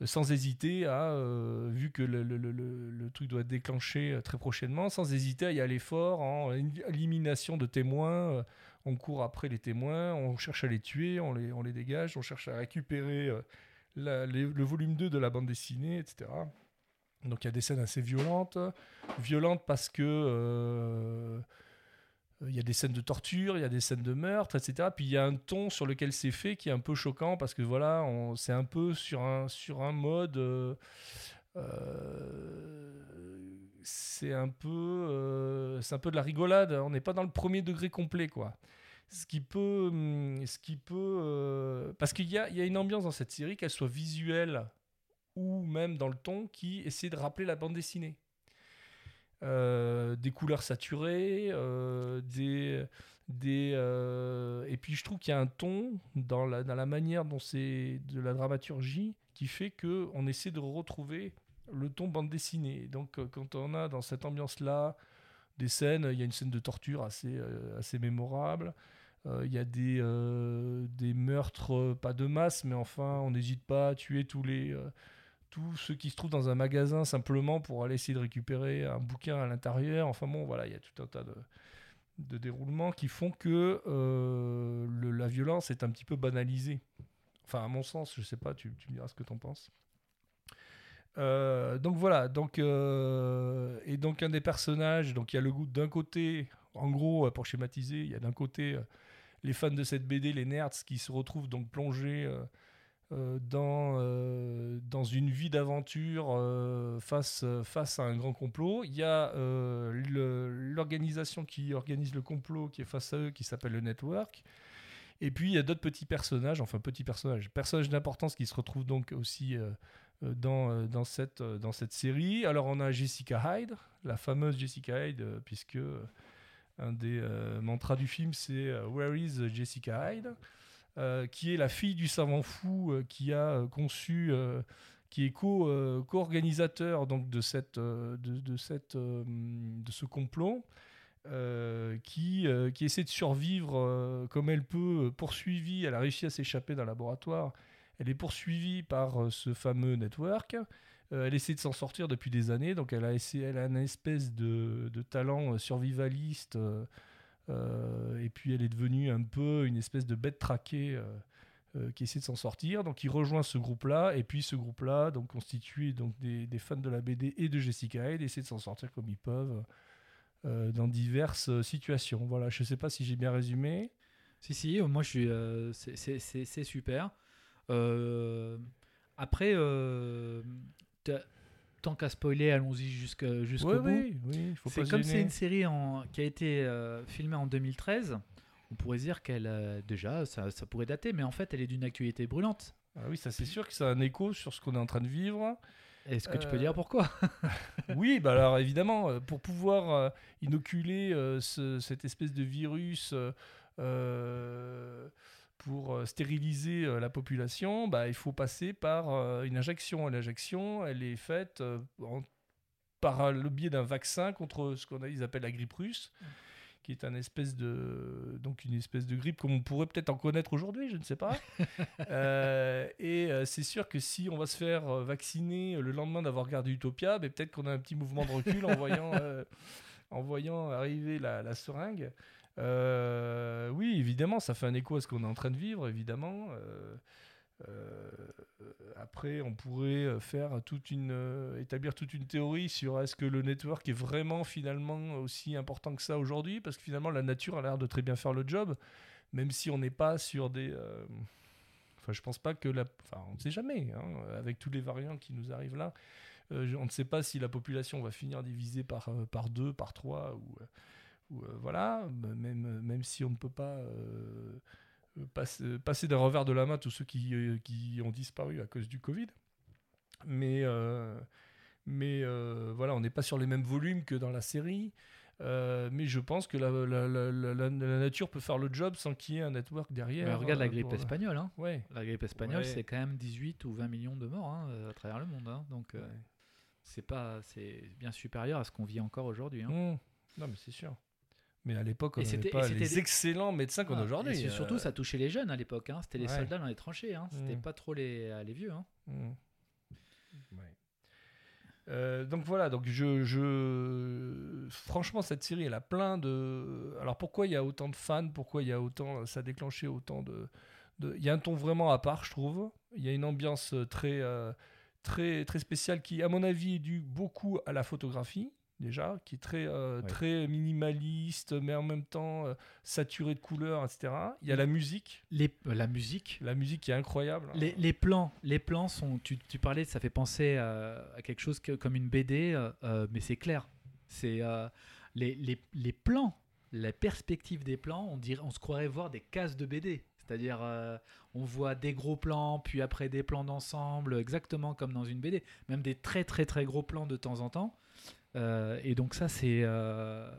sans hésiter à, euh, vu que le, le- le- truc doit être déclenché euh, très prochainement, sans hésiter à y aller fort en élimination de témoins. euh, on court après les témoins, on cherche à les tuer, on les, on les dégage, on cherche à récupérer le volume 2 de la bande dessinée, etc. Donc il y a des scènes assez violentes. Violentes parce que il y a des scènes de torture, il y a des scènes de meurtre, etc. Puis il y a un ton sur lequel c'est fait qui est un peu choquant parce que voilà, c'est un peu sur un, sur un mode. euh, euh, c'est un peu euh, c'est un peu de la rigolade on n'est pas dans le premier degré complet quoi ce qui peut hum, ce qui peut euh, parce qu'il y y a une ambiance dans cette série qu'elle soit visuelle ou même dans le ton qui essaie de rappeler la bande dessinée Euh, des couleurs saturées euh, des des euh, et puis je trouve qu'il y a un ton dans la, dans la manière dont c'est de la dramaturgie qui fait que on essaie de retrouver le ton bande dessinée. Donc quand on a dans cette ambiance-là des scènes, il y a une scène de torture assez, assez mémorable. Il y a des, des meurtres, pas de masse, mais enfin, on n'hésite pas à tuer tous les... tous ceux qui se trouvent dans un magasin simplement pour aller essayer de récupérer un bouquin à l'intérieur. Enfin bon, voilà, il y a tout un tas de, déroulements qui font que euh, la violence est un petit peu banalisée. Enfin, à mon sens, je sais pas, tu, me diras ce que tu en penses. Euh, donc voilà, donc euh, et donc un des personnages, donc il y a le goût d'un côté, en gros pour schématiser, il y a d'un côté les fans de cette BD, les nerds, qui se retrouvent donc plongés dans euh, dans une vie d'aventure euh, face à un grand complot. Il y a euh, l'organisation qui organise le complot qui est face à eux, qui s'appelle le Network. Et puis il y a d'autres petits personnages, enfin petits personnages, personnages d'importance qui se retrouvent donc aussi euh, euh, dans, euh, cette, euh, série. Alors on a Jessica Hyde, la fameuse Jessica Hyde, euh, puisque euh, un des euh, mantras du film c'est euh, Where is Jessica Hyde? Euh, qui est la fille du savant fou euh, qui a euh, conçu, qui est co, co-organisateur de cette, de, cette, de ce complot, qui, qui essaie de survivre comme elle peut, poursuivie. Elle a réussi à s'échapper d'un laboratoire. Elle est poursuivie par ce fameux network. Elle essaie de s'en sortir depuis des années, donc elle a, essayé, elle a une espèce de, de talent survivaliste. Et puis elle est devenue un peu une espèce de bête traquée euh, euh, qui essaie de s'en sortir. Donc il rejoint ce groupe-là, et puis ce groupe-là, donc constitué donc des, fans de la BD et de Jessica Hyde, essaie de s'en sortir comme ils peuvent euh, dans diverses euh, situations. Voilà, je sais pas si j'ai bien résumé. Si, si, moi je suis. euh, c'est- super. Euh, après, euh, tant qu'à spoiler, allons-y jusqu'au bout. oui, oui, faut pas comme c'est une série en- qui a été euh, filmée en 2013. On pourrait dire qu'elle euh, déjà ça, ça pourrait dater, mais en fait elle est d'une actualité brûlante. Ah oui, ça c'est sûr que ça a un écho sur ce qu'on est en train de vivre. Est-ce que tu peux Euh, dire pourquoi? Oui, bah alors évidemment, pour pouvoir inoculer ce- cette espèce de virus pour euh, stériliser euh, la population, bah, il faut passer par euh, une injection. L'injection, elle est faite en- par le biais d'un vaccin contre ce qu'on appellent la grippe russe qui est un espèce de donc une espèce de grippe comme on pourrait peut-être en connaître aujourd'hui, je ne sais pas. Euh, et c'est sûr que si on va se faire vacciner le lendemain d'avoir regardé Utopia, ben, peut-être qu'on a un petit mouvement de recul en voyant euh, en voyant arriver la, la seringue. Euh, oui, évidemment, ça fait un écho à ce qu'on est en train de vivre, évidemment. Euh, euh, après, on pourrait faire toute une, établir toute une théorie sur est-ce que le network est vraiment finalement aussi important que ça aujourd'hui, parce que finalement la nature a l'air de très bien faire le job, même si on n'est pas sur des. Enfin, je pense pas que la. Enfin, on ne sait jamais, hein, avec tous les variants qui nous arrivent là. on ne sait pas si la population va finir divisée par, par deux, par trois, ou, euh, euh, voilà, même, même si on ne peut pas euh, euh, passer, passer d'un revers de la main tous ceux qui, euh, qui ont disparu à cause du Covid. Mais, euh, mais euh, voilà, on n'est pas sur les mêmes volumes que dans la série. Euh, mais je pense que la, la, la, la- la- la nature peut faire le job sans qu'il y ait un network derrière. Euh, Regarde la euh, grippe pour- espagnole. hein. Ouais. La grippe espagnole, Ouais. c'est quand même 18 ou 20 millions de morts hein, euh, à travers le monde. hein. Donc euh, c'est pas, c'est bien supérieur à ce qu'on vit encore aujourd'hui. hein. Mmh. Non, mais c'est sûr. Mais à l'époque, on n'avait c'était- pas les des- excellents médecins qu'on a Ah, aujourd'hui. et c'est- surtout, euh, ça touchait les jeunes à l'époque. hein. C'était les Ouais. soldats dans les tranchées. Hein. C'était Mm. pas trop les, les vieux. hein. mmh. Ouais. Euh, donc voilà, donc je, je, franchement cette série elle a plein de. Alors pourquoi il y a autant de fans, pourquoi il y a autant, ça a déclenché autant de, de- il y a un ton vraiment à part, je trouve. Il y a une ambiance très, euh, très, très spéciale qui, à mon avis, est due beaucoup à la photographie déjà, qui est très, euh, très minimaliste, mais en même temps euh, saturé de couleurs, etc. Il y a la musique, Les, euh, la musique. la musique qui est incroyable. hein. Les, les plans, les plans sont. Tu, tu parlais, ça fait penser à, à quelque chose que- comme une BD, mais c'est clair. C'est les, les, les plans, la perspective des plans. On dirait, on se croirait voir des cases de BD. C'est-à-dire, euh, on voit des gros plans, puis après des plans d'ensemble, exactement comme dans une BD. Même des très très très gros plans de temps en temps. Euh, et donc ça, c'est, euh,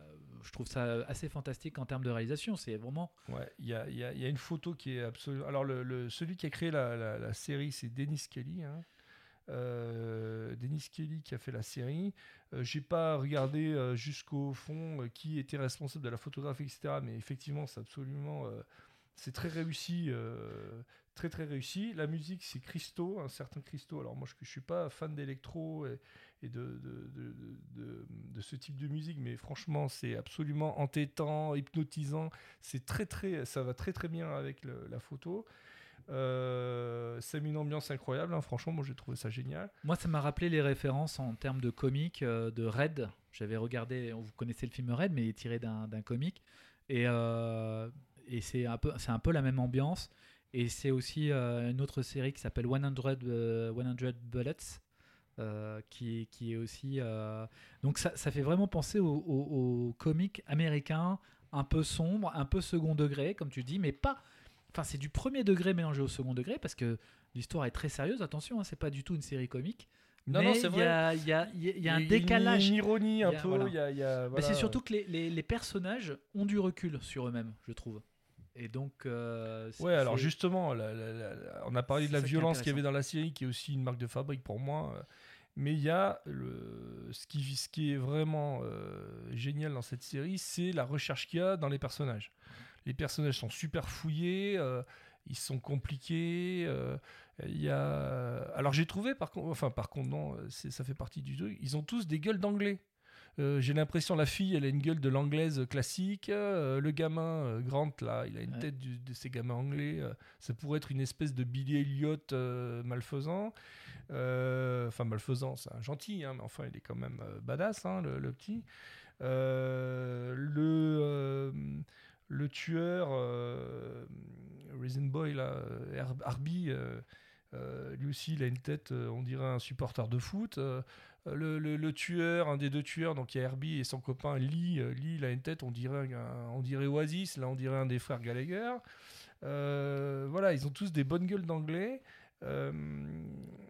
je trouve ça assez fantastique en termes de réalisation. C'est vraiment il y a, y y a une photo qui est absolument. Alors, celui qui a créé la, série, c'est Dennis Kelly. hein. Euh, Dennis Kelly qui a fait la série. Euh, J'ai pas regardé jusqu'au fond qui était responsable de la photographie, etc. Mais effectivement, c'est absolument. c'est très réussi. très très réussi. La musique, c'est Christo, un certain Christo. Alors, moi, je, je suis pas fan d'électro et de, de, de, de- ce type de musique, mais franchement, c'est absolument entêtant, hypnotisant. C'est très très, ça va très très bien avec la photo. Euh, ça met une ambiance incroyable. hein. Franchement, moi j'ai trouvé ça génial. Moi, ça m'a rappelé les références en termes de comics euh, de Red. J'avais regardé, vous connaissez le film Red, mais il est tiré d'un comic. Et, euh, et c'est un, peu- un peu la même ambiance. Et c'est aussi euh, une autre série qui s'appelle 100, euh, 100 Bullets. Euh, qui, qui est aussi. euh, Donc, ça, ça fait vraiment penser aux au, au comics américains, un peu sombre, un peu second degré, comme tu dis, mais pas. Enfin, c'est du premier degré mélangé au second degré parce que L'histoire est très sérieuse, attention, hein, c'est pas du tout une série comique. Non, mais non, c'est il y vrai. a, il y a- y a- il y a un une- décalage. Une ironie un y a- peu. voilà. y a- y a- voilà. c'est surtout que les, les- les personnages ont du recul sur eux-mêmes, je trouve. Et donc. euh, Ouais, alors justement, la- la- la- la- on a parlé de la violence qu'il y avait dans la série, qui est aussi une marque de fabrique pour moi. Mais il y a le, ce, qui, est vraiment euh, génial dans cette série, c'est la recherche qu'il y a dans les personnages. Les personnages sont super fouillés, euh, ils sont compliqués. euh, il y a... Alors j'ai trouvé, par contre, enfin par contre, non, ça fait partie du truc, ils ont tous des gueules d'anglais. Euh, j'ai l'impression la fille, elle a une gueule de l'anglaise classique. euh, le gamin, euh, Grant, là, il a une Ouais. tête du- de ces gamins anglais. ça pourrait être une espèce de Billy Elliot euh, malfaisant. Enfin, malfaisant, c'est un gentil, hein, mais enfin, il est quand même badass, hein, le, le petit. Le, le tueur, euh, Raisin Boy, là, Har- Harby, euh, euh, lui aussi, il a une tête, on dirait un supporter de foot. Le, le- tueur, un des deux tueurs, donc il y a Herbie et son copain Lee. Euh, Lee, il a une tête, on dirait, on dirait Oasis, là on dirait un des frères Gallagher. Euh, voilà, ils ont tous des bonnes gueules d'anglais. Euh,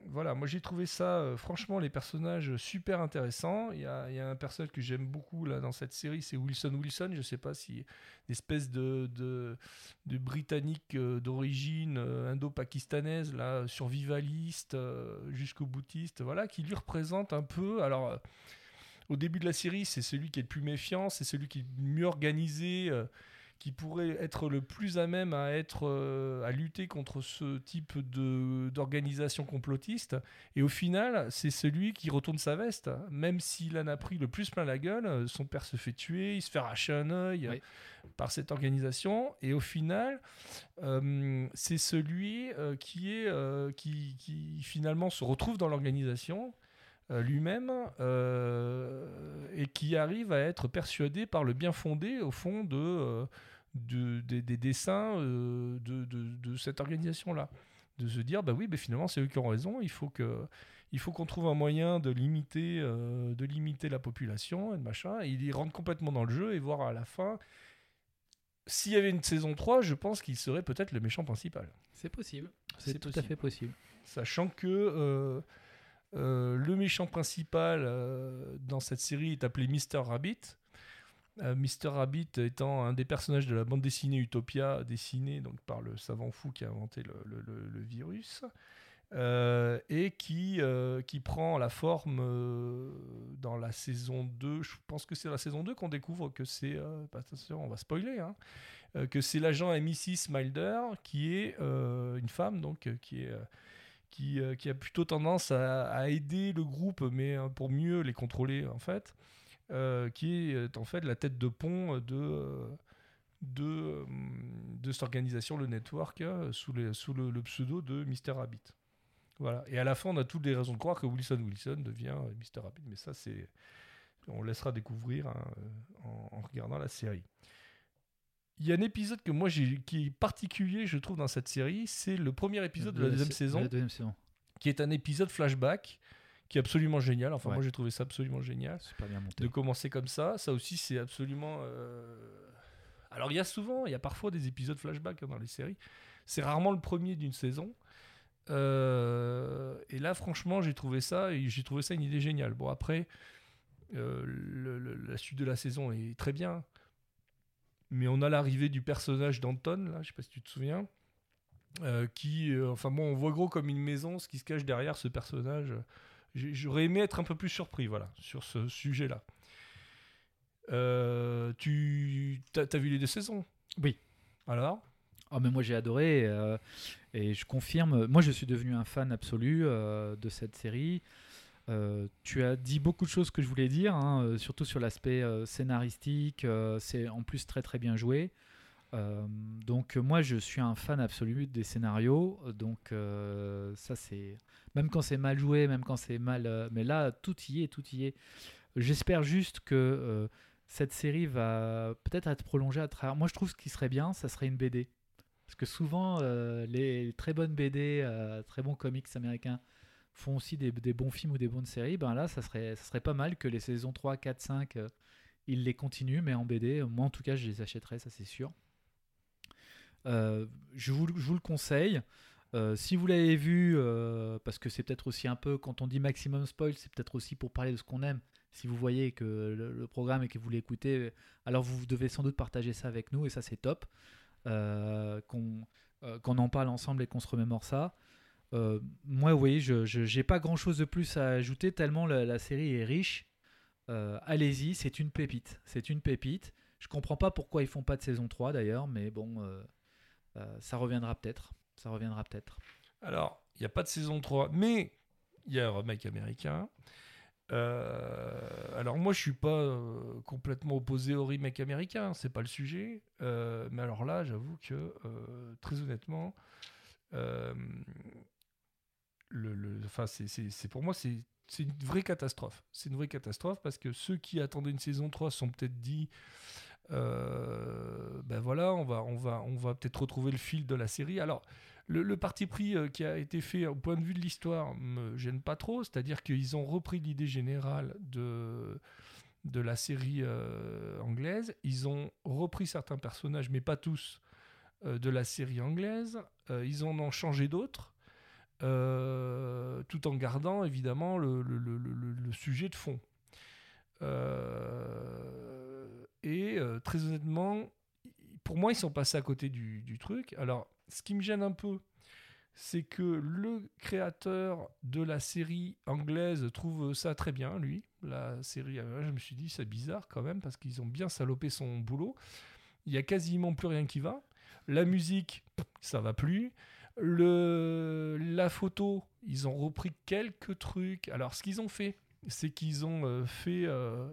voilà, moi j'ai trouvé ça, euh, franchement, les personnages super intéressants. Il y a, un personnage que j'aime beaucoup là dans cette série, c'est Wilson Wilson. Je sais pas si une espèce de, britannique euh, d'origine indo-pakistanaise, là, survivaliste, jusqu'au boutiste, voilà, qui lui représente un peu. Alors, au début de la série, c'est celui qui est le plus méfiant, c'est celui qui est le mieux organisé, qui pourrait être le plus à même à être euh, à lutter contre ce type de d'organisation complotiste. Et au final, c'est celui qui retourne sa veste, même s'il en a pris le plus plein la gueule. euh, Son père se fait tuer, il se fait arracher un œil. Oui. Par cette organisation, et au final, euh, c'est celui qui est euh, qui, qui finalement se retrouve dans l'organisation lui-même euh, et qui arrive à être persuadé par le bien fondé au fond de, euh, de- des, des dessins euh, de, de- de cette organisation-là. De se dire, bah oui, bah finalement, c'est eux qui ont raison, il faut que. Il faut qu'on trouve un moyen de limiter, euh, de limiter la population et de machin. Et il rentre complètement dans le jeu et voir à la fin. S'il y avait une saison 3, je pense qu'il serait peut-être le méchant principal. C'est possible. C'est C'est tout à possible. fait possible. Sachant que euh, euh, le méchant principal euh, dans cette série est appelé Mr. Rabbit. Euh, Mr. Rabbit étant un des personnages de la bande dessinée Utopia, dessinée donc, par le savant fou qui a inventé le, virus, euh, et qui, qui prend la forme dans la saison 2. Je pense que c'est la saison 2 qu'on découvre que c'est. bah, on va spoiler, hein, que c'est l'agent M6 Mulder qui est une femme, donc qui est. euh, qui, a plutôt tendance à, aider le groupe, mais euh, pour mieux les contrôler en fait, euh, qui est en fait la tête de pont de, de, cette organisation, le network, sous, le, pseudo de Mr. Rabbit. Voilà. Et à la fin, on a toutes les raisons de croire que Wilson Wilson devient Mr. Rabbit, mais ça, c'est. On laissera découvrir hein, en regardant la série. Il y a un épisode que moi j'ai qui est particulier, je trouve, dans cette série. C'est le premier épisode de la deuxième saison La deuxième saison. qui est un épisode flashback qui est absolument génial. Enfin, Ouais. moi j'ai trouvé ça absolument génial Super bien monté. de commencer comme ça. Ça aussi, c'est absolument. euh, Alors, il y a souvent, il y a parfois des épisodes flashback hein, dans les séries. C'est rarement le premier d'une saison. Euh, Et là, franchement, j'ai trouvé ça, et j'ai trouvé ça une idée géniale. Bon, après, euh, le- le- la suite de la saison est très bien. Mais on a l'arrivée du personnage d'Anton, là, je sais pas si tu te souviens, euh, qui, euh, enfin bon, on voit gros comme une maison ce qui se cache derrière ce personnage. J'aurais aimé être un peu plus surpris, voilà, sur ce sujet-là. Euh, tu t'as as vu les deux saisons? Oui. Alors? Ah, mais moi j'ai adoré et je confirme. Moi je suis devenu un fan absolu de cette série. Euh, tu as dit beaucoup de choses que je voulais dire, hein, euh, surtout sur l'aspect euh, scénaristique. c'est en plus très très bien joué. Donc moi je suis un fan absolu des scénarios. Donc ça c'est même quand c'est mal joué, même quand c'est mal, mais là tout y est, tout y est. J'espère juste que cette série va peut-être être prolongée à travers. Moi je trouve ce qui serait bien, ça serait une BD. Parce que souvent, les très bonnes BD, très bons comics américains font aussi des, bons films ou des bonnes séries. Ben là, ça serait, ça serait pas mal que les saisons 3, 4, 5, euh, ils les continuent, mais en BD. Moi, en tout cas, je les achèterais, ça c'est sûr. Euh, je, vous, je vous le conseille. Euh, si vous l'avez vu, euh, parce que c'est peut-être aussi un peu, quand on dit maximum spoil, c'est peut-être aussi pour parler de ce qu'on aime. Si vous voyez que le, programme et que vous l'écoutez, alors vous devez sans doute partager ça avec nous et ça c'est top. Qu'on en parle ensemble et qu'on se remémore ça. Euh, moi, voyez, je n'ai pas grand-chose de plus à ajouter tellement la, série est riche. Euh, Allez-y, c'est une pépite. C'est une pépite. Je comprends pas pourquoi ils font pas de saison 3 d'ailleurs, mais bon, euh, euh, ça reviendra peut-être. Ça reviendra peut-être. Alors, il n'y a pas de saison 3, mais il y a un remake américain. Alors moi je suis pas complètement opposé au remake américain, c'est pas le sujet. Mais alors là, j'avoue que très honnêtement, le, enfin c'est, pour moi c'est, une vraie catastrophe. C'est une vraie catastrophe parce que ceux qui attendaient une saison 3 se sont peut-être dit euh, ben voilà, on va, on va, on va peut-être retrouver le fil de la série. Alors, le, parti pris euh, qui a été fait au point de vue de l'histoire me gêne pas trop, c'est-à-dire qu'ils ont repris l'idée générale de, de la série euh, anglaise, ils ont repris certains personnages, mais pas tous, de la série anglaise, ils en ont changé d'autres. Euh, tout en gardant évidemment le, sujet de fond. Euh, et euh, très honnêtement, pour moi, ils sont passés à côté du, du truc. Alors, ce qui me gêne un peu, c'est que le créateur de la série anglaise trouve ça très bien, lui. La série, je me suis dit, c'est bizarre quand même, parce qu'ils ont bien salopé son boulot. Il y a quasiment plus rien qui va. La musique, ça va plus. Le, la photo, ils ont repris quelques trucs. Alors, ce qu'ils ont fait, c'est qu'ils ont euh, fait. euh,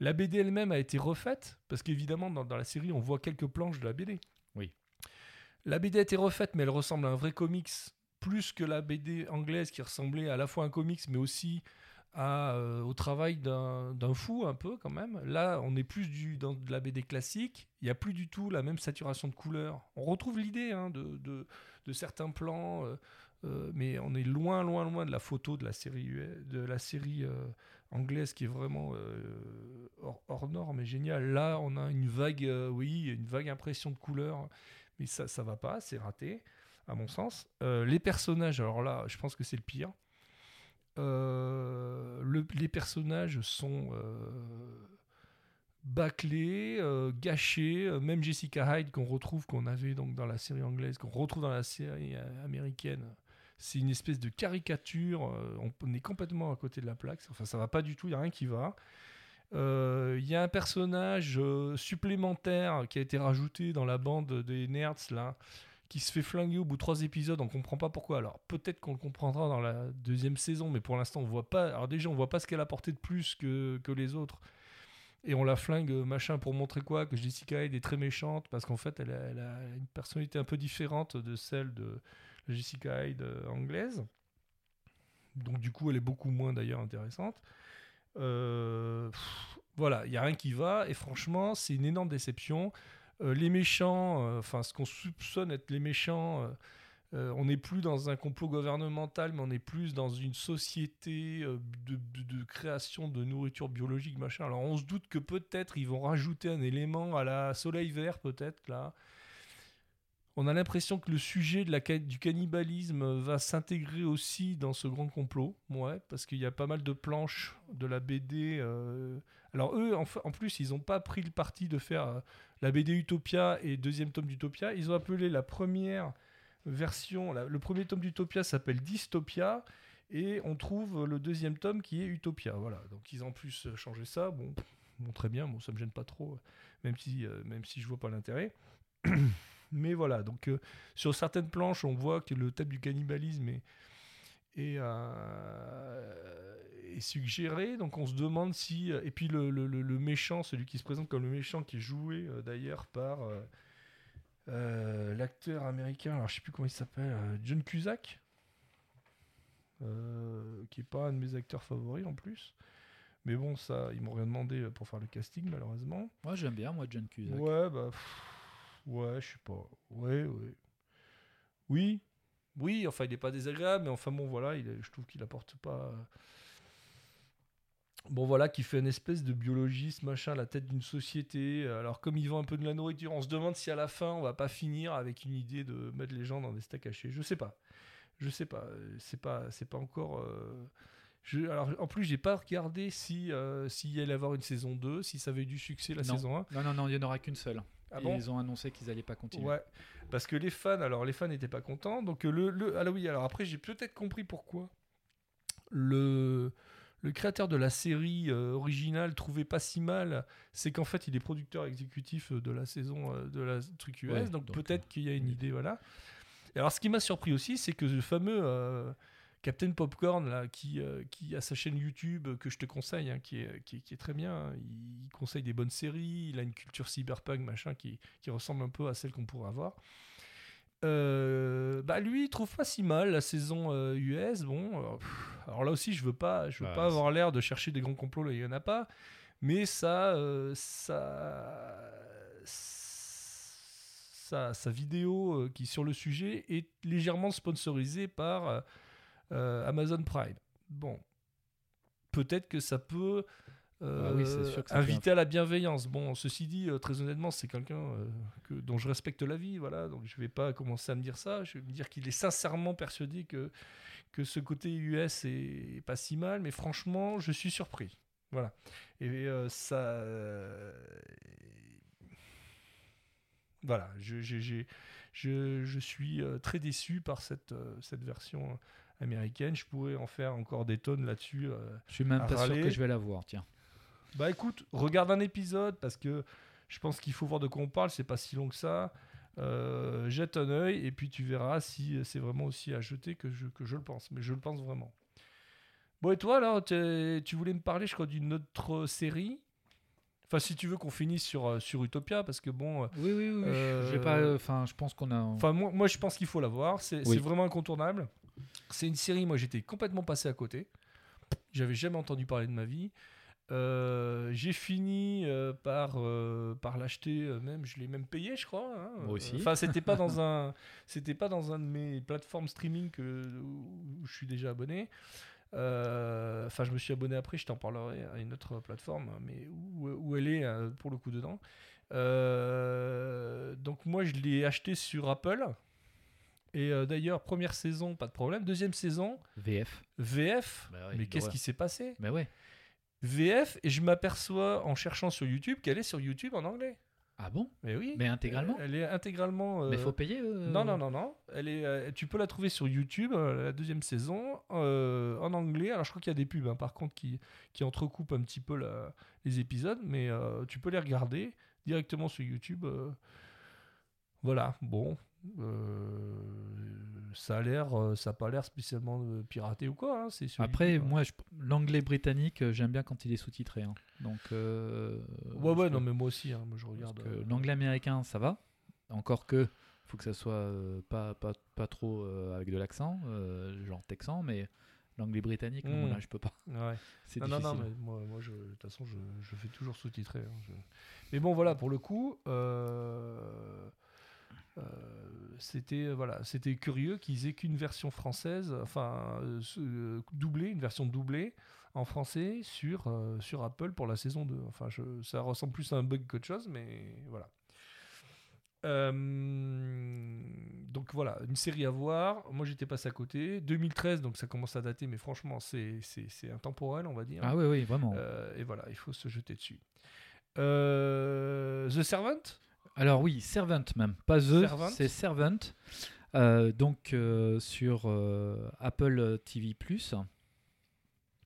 la BD elle-même a été refaite, parce qu'évidemment, dans, dans la série, on voit quelques planches de la BD. Oui. La BD a été refaite, mais elle ressemble à un vrai comics, plus que la BD anglaise qui ressemblait à la fois à un comics, mais aussi euh, au travail d'un fou, un peu quand même. Là, on est plus du, dans de la BD classique. Il n'y a plus du tout la même saturation de couleurs. On retrouve l'idée hein, de, de, de certains plans. euh, euh, mais on est loin, loin, loin de la photo de la série, de la série anglaise qui est vraiment hors, hors norme et géniale. Là, on a une vague, oui, une vague impression de couleur, mais ça, ça va pas, c'est raté, à mon sens. Les personnages, alors là, je pense que c'est le pire. Euh, le- les personnages sont euh, bâclés, euh, gâchés. Euh, Même Jessica Hyde qu'on retrouve, qu'on avait donc dans la série anglaise, qu'on retrouve dans la série américaine, c'est une espèce de caricature. on, est complètement à côté de la plaque. Enfin, ça va pas du tout. Il y a rien qui va. Il y a un personnage supplémentaire qui a été rajouté dans la bande des nerds là, qui se fait flinguer au bout de trois épisodes. On comprend pas pourquoi. Alors peut-être qu'on le comprendra dans la deuxième saison, mais pour l'instant on voit pas. Alors déjà on voit pas ce qu'elle a apporté de plus que, que les autres. Et on la flingue euh, machin pour montrer quoi? Que Jessica Hyde est très méchante parce qu'en fait elle a, une personnalité un peu différente de celle de Jessica Hyde euh, anglaise. Donc du coup elle est beaucoup moins d'ailleurs intéressante. Euh, voilà, il n'y a rien qui va. Et franchement, c'est une énorme déception. Euh, les méchants, euh, enfin, ce qu'on soupçonne être les méchants, euh, on n'est plus dans un complot gouvernemental, mais on est plus dans une société de, création de nourriture biologique, machin. Alors, on se doute que peut-être ils vont rajouter un élément à la soleil vert, peut-être, là. On a l'impression que le sujet du cannibalisme va s'intégrer aussi dans ce grand complot, ouais, parce qu'il y a pas mal de planches de la BD. Alors eux, en, plus, ils n'ont pas pris le parti de faire la BD Utopia et deuxième tome d'Utopia. Ils ont appelé la première version, le premier tome d'Utopia s'appelle Dystopia, et on trouve le deuxième tome qui est Utopia. Voilà, donc ils ont en plus changé ça. Bon, bon très bien, bon, ça me gêne pas trop, même si, euh, même si je vois pas l'intérêt. Mais voilà, donc euh, sur certaines planches, on voit que le thème du cannibalisme est, est, euh, suggéré. Donc on se demande si. Et puis le, le- le- méchant, celui qui se présente comme le méchant, qui est joué euh, d'ailleurs par euh, euh, l'acteur américain, alors je sais plus comment il s'appelle, euh, John Cusack, euh, qui est pas un de mes acteurs favoris en plus. Mais bon, ça, ils m'ont rien demandé pour faire le casting, malheureusement. Moi, j'aime bien, moi, John Cusack. Ouais, bah. pff, ouais, je sais pas. Ouais, ouais. Oui. Oui, enfin, il est pas désagréable, mais enfin, bon, voilà, il est- je trouve qu'il apporte pas. Bon voilà, qui fait une espèce de biologiste, machin, à la tête d'une société. Alors comme il vend un peu de la nourriture, on se demande si à la fin on va pas finir avec une idée de mettre les gens dans des steaks hachés. Je sais pas. Je sais pas. C'est pas, c'est pas encore. euh, je- alors en plus, j'ai pas regardé si euh, s'il y allait avoir une saison 2, si ça avait eu du succès la Non. saison 1. Non, non, non, il n'y en aura qu'une seule. Ah Et bon ils ont annoncé qu'ils allaient pas continuer. Ouais, parce que les fans, alors les fans n'étaient pas contents. Donc le, le ah oui, alors après j'ai peut-être compris pourquoi. Le le créateur de la série euh, originale trouvait pas si mal, c'est qu'en fait il est producteur exécutif euh, de la saison euh, de la truc US, Ouais, donc, donc, peut-être euh, qu'il y a une idée, voilà. Et alors ce qui m'a surpris aussi, c'est que le fameux Captain Popcorn là, qui, euh, qui a sa chaîne YouTube euh, que je te conseille, hein, qui, est, qui, est, qui est très bien. hein. Il, il conseille des bonnes séries, il a une culture cyberpunk machin qui, qui ressemble un peu à celle qu'on pourrait avoir. Euh, bah lui, il trouve pas si mal la saison euh, US. Bon, alors, pff, alors là aussi, je veux pas, je veux Bah, pas avoir l'air de chercher des grands complots. Là, il y en a pas. Mais ça, euh, ça, sa, vidéo qui sur le sujet est légèrement sponsorisée par Amazon Prime. Bon, peut-être que ça peut euh, Ah oui, c'est sûr que ça peut inviter à la bienveillance. Bon, ceci dit, euh, très honnêtement, c'est quelqu'un euh, que, dont je respecte la vie, voilà. Donc je vais pas commencer à me dire ça. Je vais me dire qu'il est sincèrement persuadé que que ce côté US est, pas si mal, mais franchement, je suis surpris. Voilà. Et euh, ça. euh, voilà, je, je, je, je suis euh, très déçu par cette, euh, cette version américaine. Je pourrais en faire encore des tonnes là-dessus. euh. Je suis même pas sûr que je vais la voir, tiens. Bah écoute, regarde un épisode parce que je pense qu'il faut voir de quoi on parle. C'est pas si long que ça. Euh, jette un œil et puis tu verras si c'est vraiment aussi à jeter que je, que je le pense. Mais je le pense vraiment. Bon, et toi, alors, tu voulais me parler, je crois, d'une autre série? Enfin, si tu veux qu'on finisse sur, euh, sur Utopia, parce que bon. Oui, oui, oui. Euh, pas. Enfin, je pense qu'on a. Enfin, moi, moi, je pense qu'il faut la voir. C'est Oui. c'est vraiment incontournable. C'est une série, moi, j'étais complètement passé à côté. J'avais jamais entendu parler de ma vie. Euh, J'ai fini euh, par, euh, par l'acheter, même, je l'ai même payé, je crois. hein. Moi aussi. Enfin, c'était pas dans un, c'était pas dans un de mes plateformes streaming que, où, je suis déjà abonné. Enfin, je me suis abonné après, je t'en parlerai à une autre plateforme, mais où, où elle est pour le coup dedans. Donc moi, je l'ai acheté sur Apple. Et euh, d'ailleurs, première saison, pas de problème. Deuxième saison, VF. VF. Bah ouais, mais qu'est-ce qui s'est passé? Mais ouais. VF, et je m'aperçois en cherchant sur YouTube qu'elle est sur YouTube en anglais. Ah bon? Mais oui. Mais intégralement? Elle, elle est intégralement. Mais euh, faut payer euh, non, non, non, non. Elle est, euh, tu peux la trouver sur YouTube, la deuxième saison, en anglais. Alors, je crois qu'il y a des pubs, hein, par contre, qui, qui entrecoupent un petit peu la- les épisodes, mais tu peux les regarder directement sur YouTube. voilà, bon. Euh, ça a l'air, euh, ça n'a pas l'air spécialement euh, piraté ou quoi. hein, c'est Après, hein. moi, je- l'anglais britannique, j'aime bien quand il est sous-titré. hein. Donc. euh, Ouais, ouais, non, mais moi aussi, hein, moi je regarde. euh, L'anglais américain, ça va. Encore que, faut que ça soit euh, pas, pas, pas trop avec de l'accent, genre texan, mais l'anglais britannique, non, là, je peux pas. ouais. C'est Non, non, difficile. non, mais moi, moi je, de toute façon, je, je fais toujours sous-titrer. je- Mais bon, voilà, pour le coup, euh, c'était voilà, c'était curieux qu'ils aient qu'une version française, enfin, euh, euh, doublée, une version doublée en français sur, euh, sur Apple pour la saison 2. Enfin, je, ça ressemble plus à un bug qu'autre chose, mais voilà. Euh, donc voilà, une série à voir. Moi j'étais passé à côté. 2013, donc ça commence à dater, mais franchement c'est c'est- c'est intemporel, on va dire. Ah oui, oui, vraiment. Euh, et voilà, il faut se jeter dessus. Euh, The Servant? Alors oui, Servant même, pas The, Servant. c'est Servant. Euh, donc euh, sur euh, Apple TV+.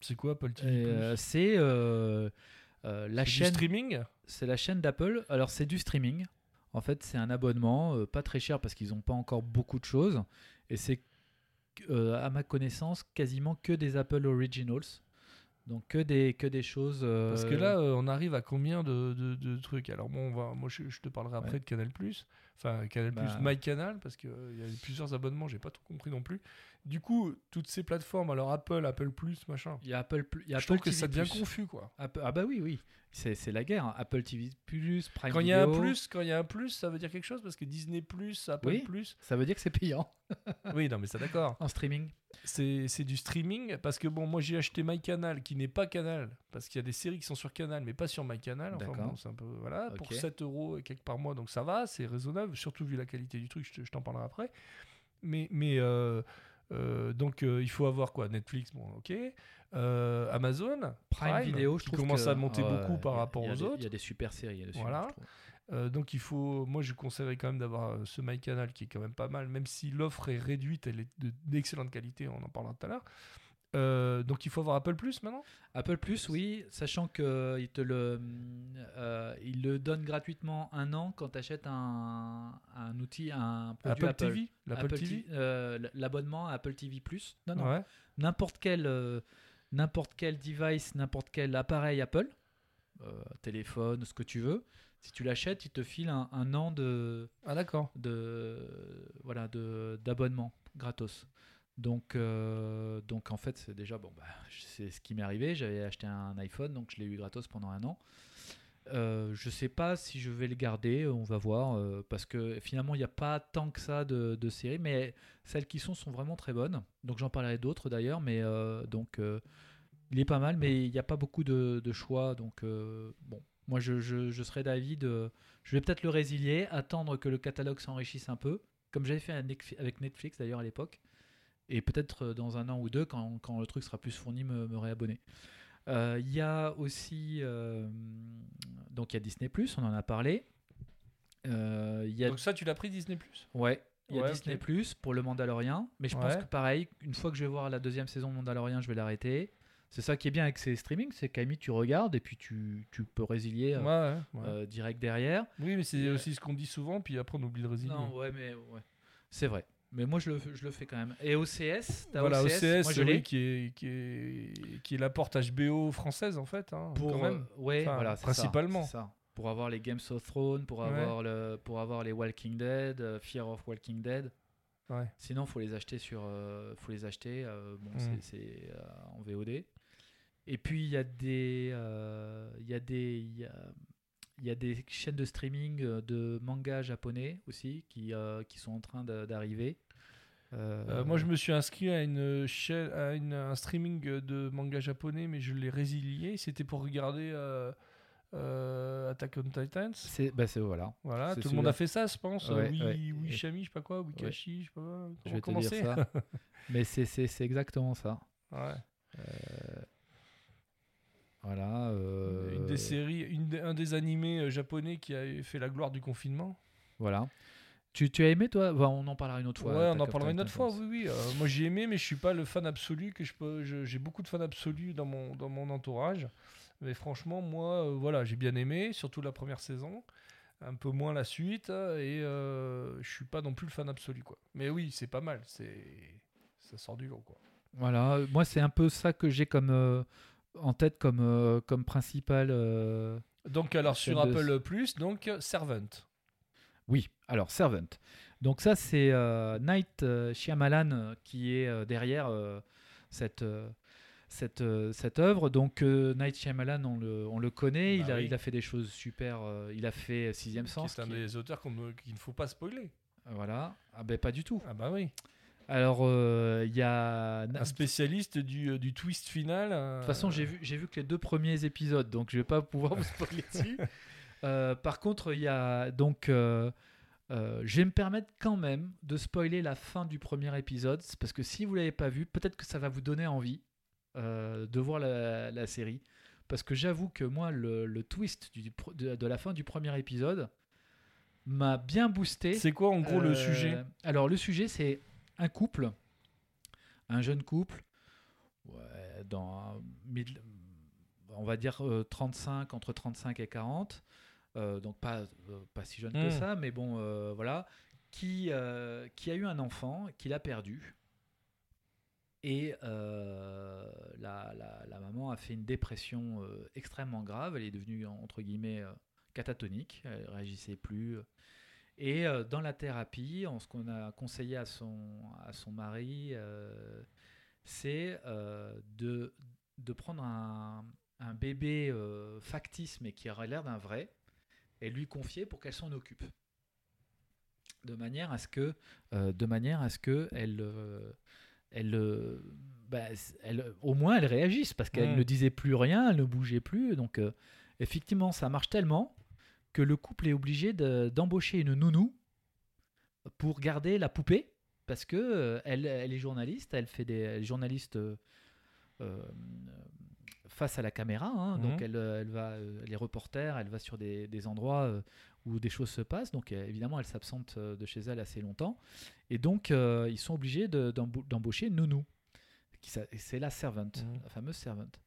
C'est quoi Apple TV euh, c'est euh, euh, la C'est du chaîne streaming? C'est la chaîne d'Apple. Alors, c'est du streaming. En fait, c'est un abonnement, euh, pas très cher parce qu'ils n'ont pas encore beaucoup de choses. Et c'est, euh, à ma connaissance, quasiment que des Apple Originals. Donc, que des, que des choses. euh, Parce que là, euh, on arrive à combien de, de- de trucs? Alors bon, on va, moi je, je te parlerai après Ouais. de Canal+. Enfin, Canal Bah. Plus, MyCanal, parce qu'il y a plusieurs abonnements, j'ai pas tout compris non plus. Du coup, toutes ces plateformes, alors Apple, Apple Plus, machin. Il y a Apple, Pl- il y a Je Apple trouve que TV+. ça devient confus, quoi. Apple- ah bah oui, oui. C'est la guerre. hein. Apple TV+, Prime Quand il y a un plus, quand il y a un plus, ça veut dire quelque chose parce que Disney Plus, Apple Oui. Plus. Ça veut dire que c'est payant Oui, non, mais c'est d'accord. en streaming. C'est du streaming parce que bon, moi j'ai acheté MyCanal qui n'est pas Canal parce qu'il y a des séries qui sont sur Canal mais pas sur MyCanal. Enfin D'accord. bon, c'est un peu voilà pour Ok. 7 euros et quelques par mois donc ça va, c'est raisonnable surtout vu la qualité du truc. Je t'en parlerai après. Mais mais euh, euh, donc euh, il faut avoir quoi Netflix, bon ok. Euh, Amazon, Prime, Video, je qui trouve commence que- à monter ouais, beaucoup par a- rapport aux des- autres. Il y a des super séries dessus. Voilà. donc il faut, moi je conseillerais quand même d'avoir ce MyCanal qui est quand même pas mal, même si l'offre est réduite, elle est de- d'excellente qualité, on en parlera tout à l'heure. Euh, donc il faut avoir Apple Plus maintenant? Apple Plus, oui, sachant qu'il te le, euh, il le donne gratuitement un an quand tu achètes un, un outil, un produit Apple, Apple. TV L'Apple TV euh, l'abonnement à Apple TV Plus. Non, non. Ouais. N'importe quel, euh, n'importe quel device, n'importe quel appareil Apple, euh, téléphone, ce que tu veux. Si tu l'achètes, il te file un, un an de, Ah d'accord. de voilà de d'abonnement gratos. Donc euh, donc en fait c'est déjà bon bah c'est ce qui m'est arrivé. J'avais acheté un iPhone donc je l'ai eu gratos pendant un an. Euh, je sais pas si je vais le garder, on va voir euh, parce que finalement il n'y a pas tant que ça de, séries, mais celles qui sont sont vraiment très bonnes. Donc j'en parlerai d'autres d'ailleurs, mais euh, donc il est pas mal, mais il n'y a pas beaucoup de, choix. Donc bon, moi je, je, serais d'avis de, je vais peut-être le résilier, attendre que le catalogue s'enrichisse un peu, comme j'avais fait avec Netflix d'ailleurs à l'époque, et peut-être euh, dans un an ou deux, quand, quand le truc sera plus fourni, me, me réabonner. Euh, Il y a aussi, euh, donc il y a Disney on en a parlé. Euh, y a Donc ça tu l'as pris Disney Plus? Ouais, il y a Ouais, Disney ok. Plus pour le Mandalorian, mais je pense que pareil, une fois que je vais voir la deuxième saison de Mandalorian, je vais l'arrêter. C'est ça qui est bien avec ces streamings, c'est qu'à tu regardes et puis tu, tu peux résilier Ouais, direct derrière. Oui, mais c'est aussi ce qu'on dit souvent, puis après on oublie de résilier. Non, ouais, mais ouais. c'est vrai. Mais moi, je le, je le fais quand même. Et OCS, t'as Voilà, OCS, moi je oui, qui, est, qui, est, qui est la porte HBO française en fait. hein, Pour, quand même. euh, ouais, Enfin, voilà, principalement. ça, c'est ça. Pour avoir les Games of Thrones, pour Ouais. avoir, le, pour avoir les Walking Dead, euh, Fear of Walking Dead. Ouais. Sinon, faut les acheter sur, euh, faut les acheter. bon, Mm. c'est- en VOD. Et puis il y a des, il y a des, il y a, il y a des chaînes de streaming de manga japonais aussi qui, euh, qui sont en train d'arriver. Euh, Euh, moi, je me suis inscrit à une chaîne, à une- un streaming de manga japonais, mais je l'ai résilié. C'était pour regarder euh, Attack on Titans. c'est, bah voilà. Voilà, tout le monde a fait ça, je pense. Ouais, oui, ouais. oui, Shami, je sais pas quoi, Wikashi, je sais pas quoi. Je vais te dire ça. Mais c'est, exactement ça. Ouais. Voilà. Une des séries, une un des animés japonais qui a fait la gloire du confinement. Voilà. Tu, tu as aimé toi? Bah, On en parlera une autre fois. ouais, on en parlera une autre fois, oui, oui. Euh, moi, j'ai aimé, mais je suis pas le fan absolu que je peux. J'ai beaucoup de fans absolus dans mon, dans mon entourage. Mais franchement, moi, euh, voilà, j'ai bien aimé, surtout la première saison. Un peu moins la suite. euh, Et euh, je suis pas non plus le fan absolu, quoi. Mais oui, c'est pas mal. C'est. Ça sort du lot, quoi. Voilà, moi c'est un peu ça que j'ai comme euh, en tête comme euh, comme principal. euh, Donc, alors, sur de- Apple Plus, donc, Servant. Oui, alors Servant. Donc ça c'est euh, Night euh, Shyamalan euh, qui est euh, derrière cette cette euh, cette œuvre. Donc euh, Night Shyamalan on le on le connaît. Bah il a oui. il a fait des choses super. euh, il a fait Sixième Sens. est un qui- des auteurs ne- qu'il ne faut pas spoiler. Voilà. Ah ben pas du tout. Ah, bah oui. Alors il y a Un spécialiste du, du twist final. De toute façon, j'ai vu, vu que les deux premiers épisodes, donc je vais pas pouvoir vous spoiler dessus. Euh, par contre, il y a donc, euh, euh, je vais me permettre quand même de spoiler la fin du premier épisode, parce que si vous l'avez pas vu, peut-être que ça va vous donner envie de voir la, la série. Parce que j'avoue que moi, le, le twist du, de, de la fin du premier épisode m'a bien boosté. C'est quoi en gros le sujet? Alors le sujet c'est un couple, un jeune couple, ouais, dans on va dire euh, 35 entre 35 et 40, euh, donc pas euh, pas si jeune que Hmm. ça, mais bon euh, voilà, qui euh, qui a eu un enfant qu'il a perdu. Et euh, la, la- la maman a fait une dépression euh, extrêmement grave. Elle est devenue, entre guillemets, euh, catatonique. Elle réagissait plus. Et euh, dans la thérapie, en ce qu'on a conseillé à son, à son mari, euh, c'est euh, de, de prendre un, un bébé euh, factice, mais qui aurait l'air d'un vrai, et lui confier pour qu'elle s'en occupe. De manière à ce que, euh, de manière à ce que elle, euh, elle, euh, bah, elle, au moins elle réagisse, parce qu'elle ne disait plus rien, elle ne bougeait plus. Donc, effectivement, ça marche tellement que le couple est obligé de- d'embaucher une nounou pour garder la poupée parce que euh, elle, elle est journaliste, elle fait des elle est journaliste euh, euh, face à la caméra, hein, donc Mhm. elle, euh, elle va, euh, elle est reporter, elle va sur des, des endroits euh, où des choses se passent, donc évidemment elle s'absente de chez elle assez longtemps, et donc euh, ils sont obligés de- d'embaucher une nounou, c'est la servante, Mhm. la fameuse servante.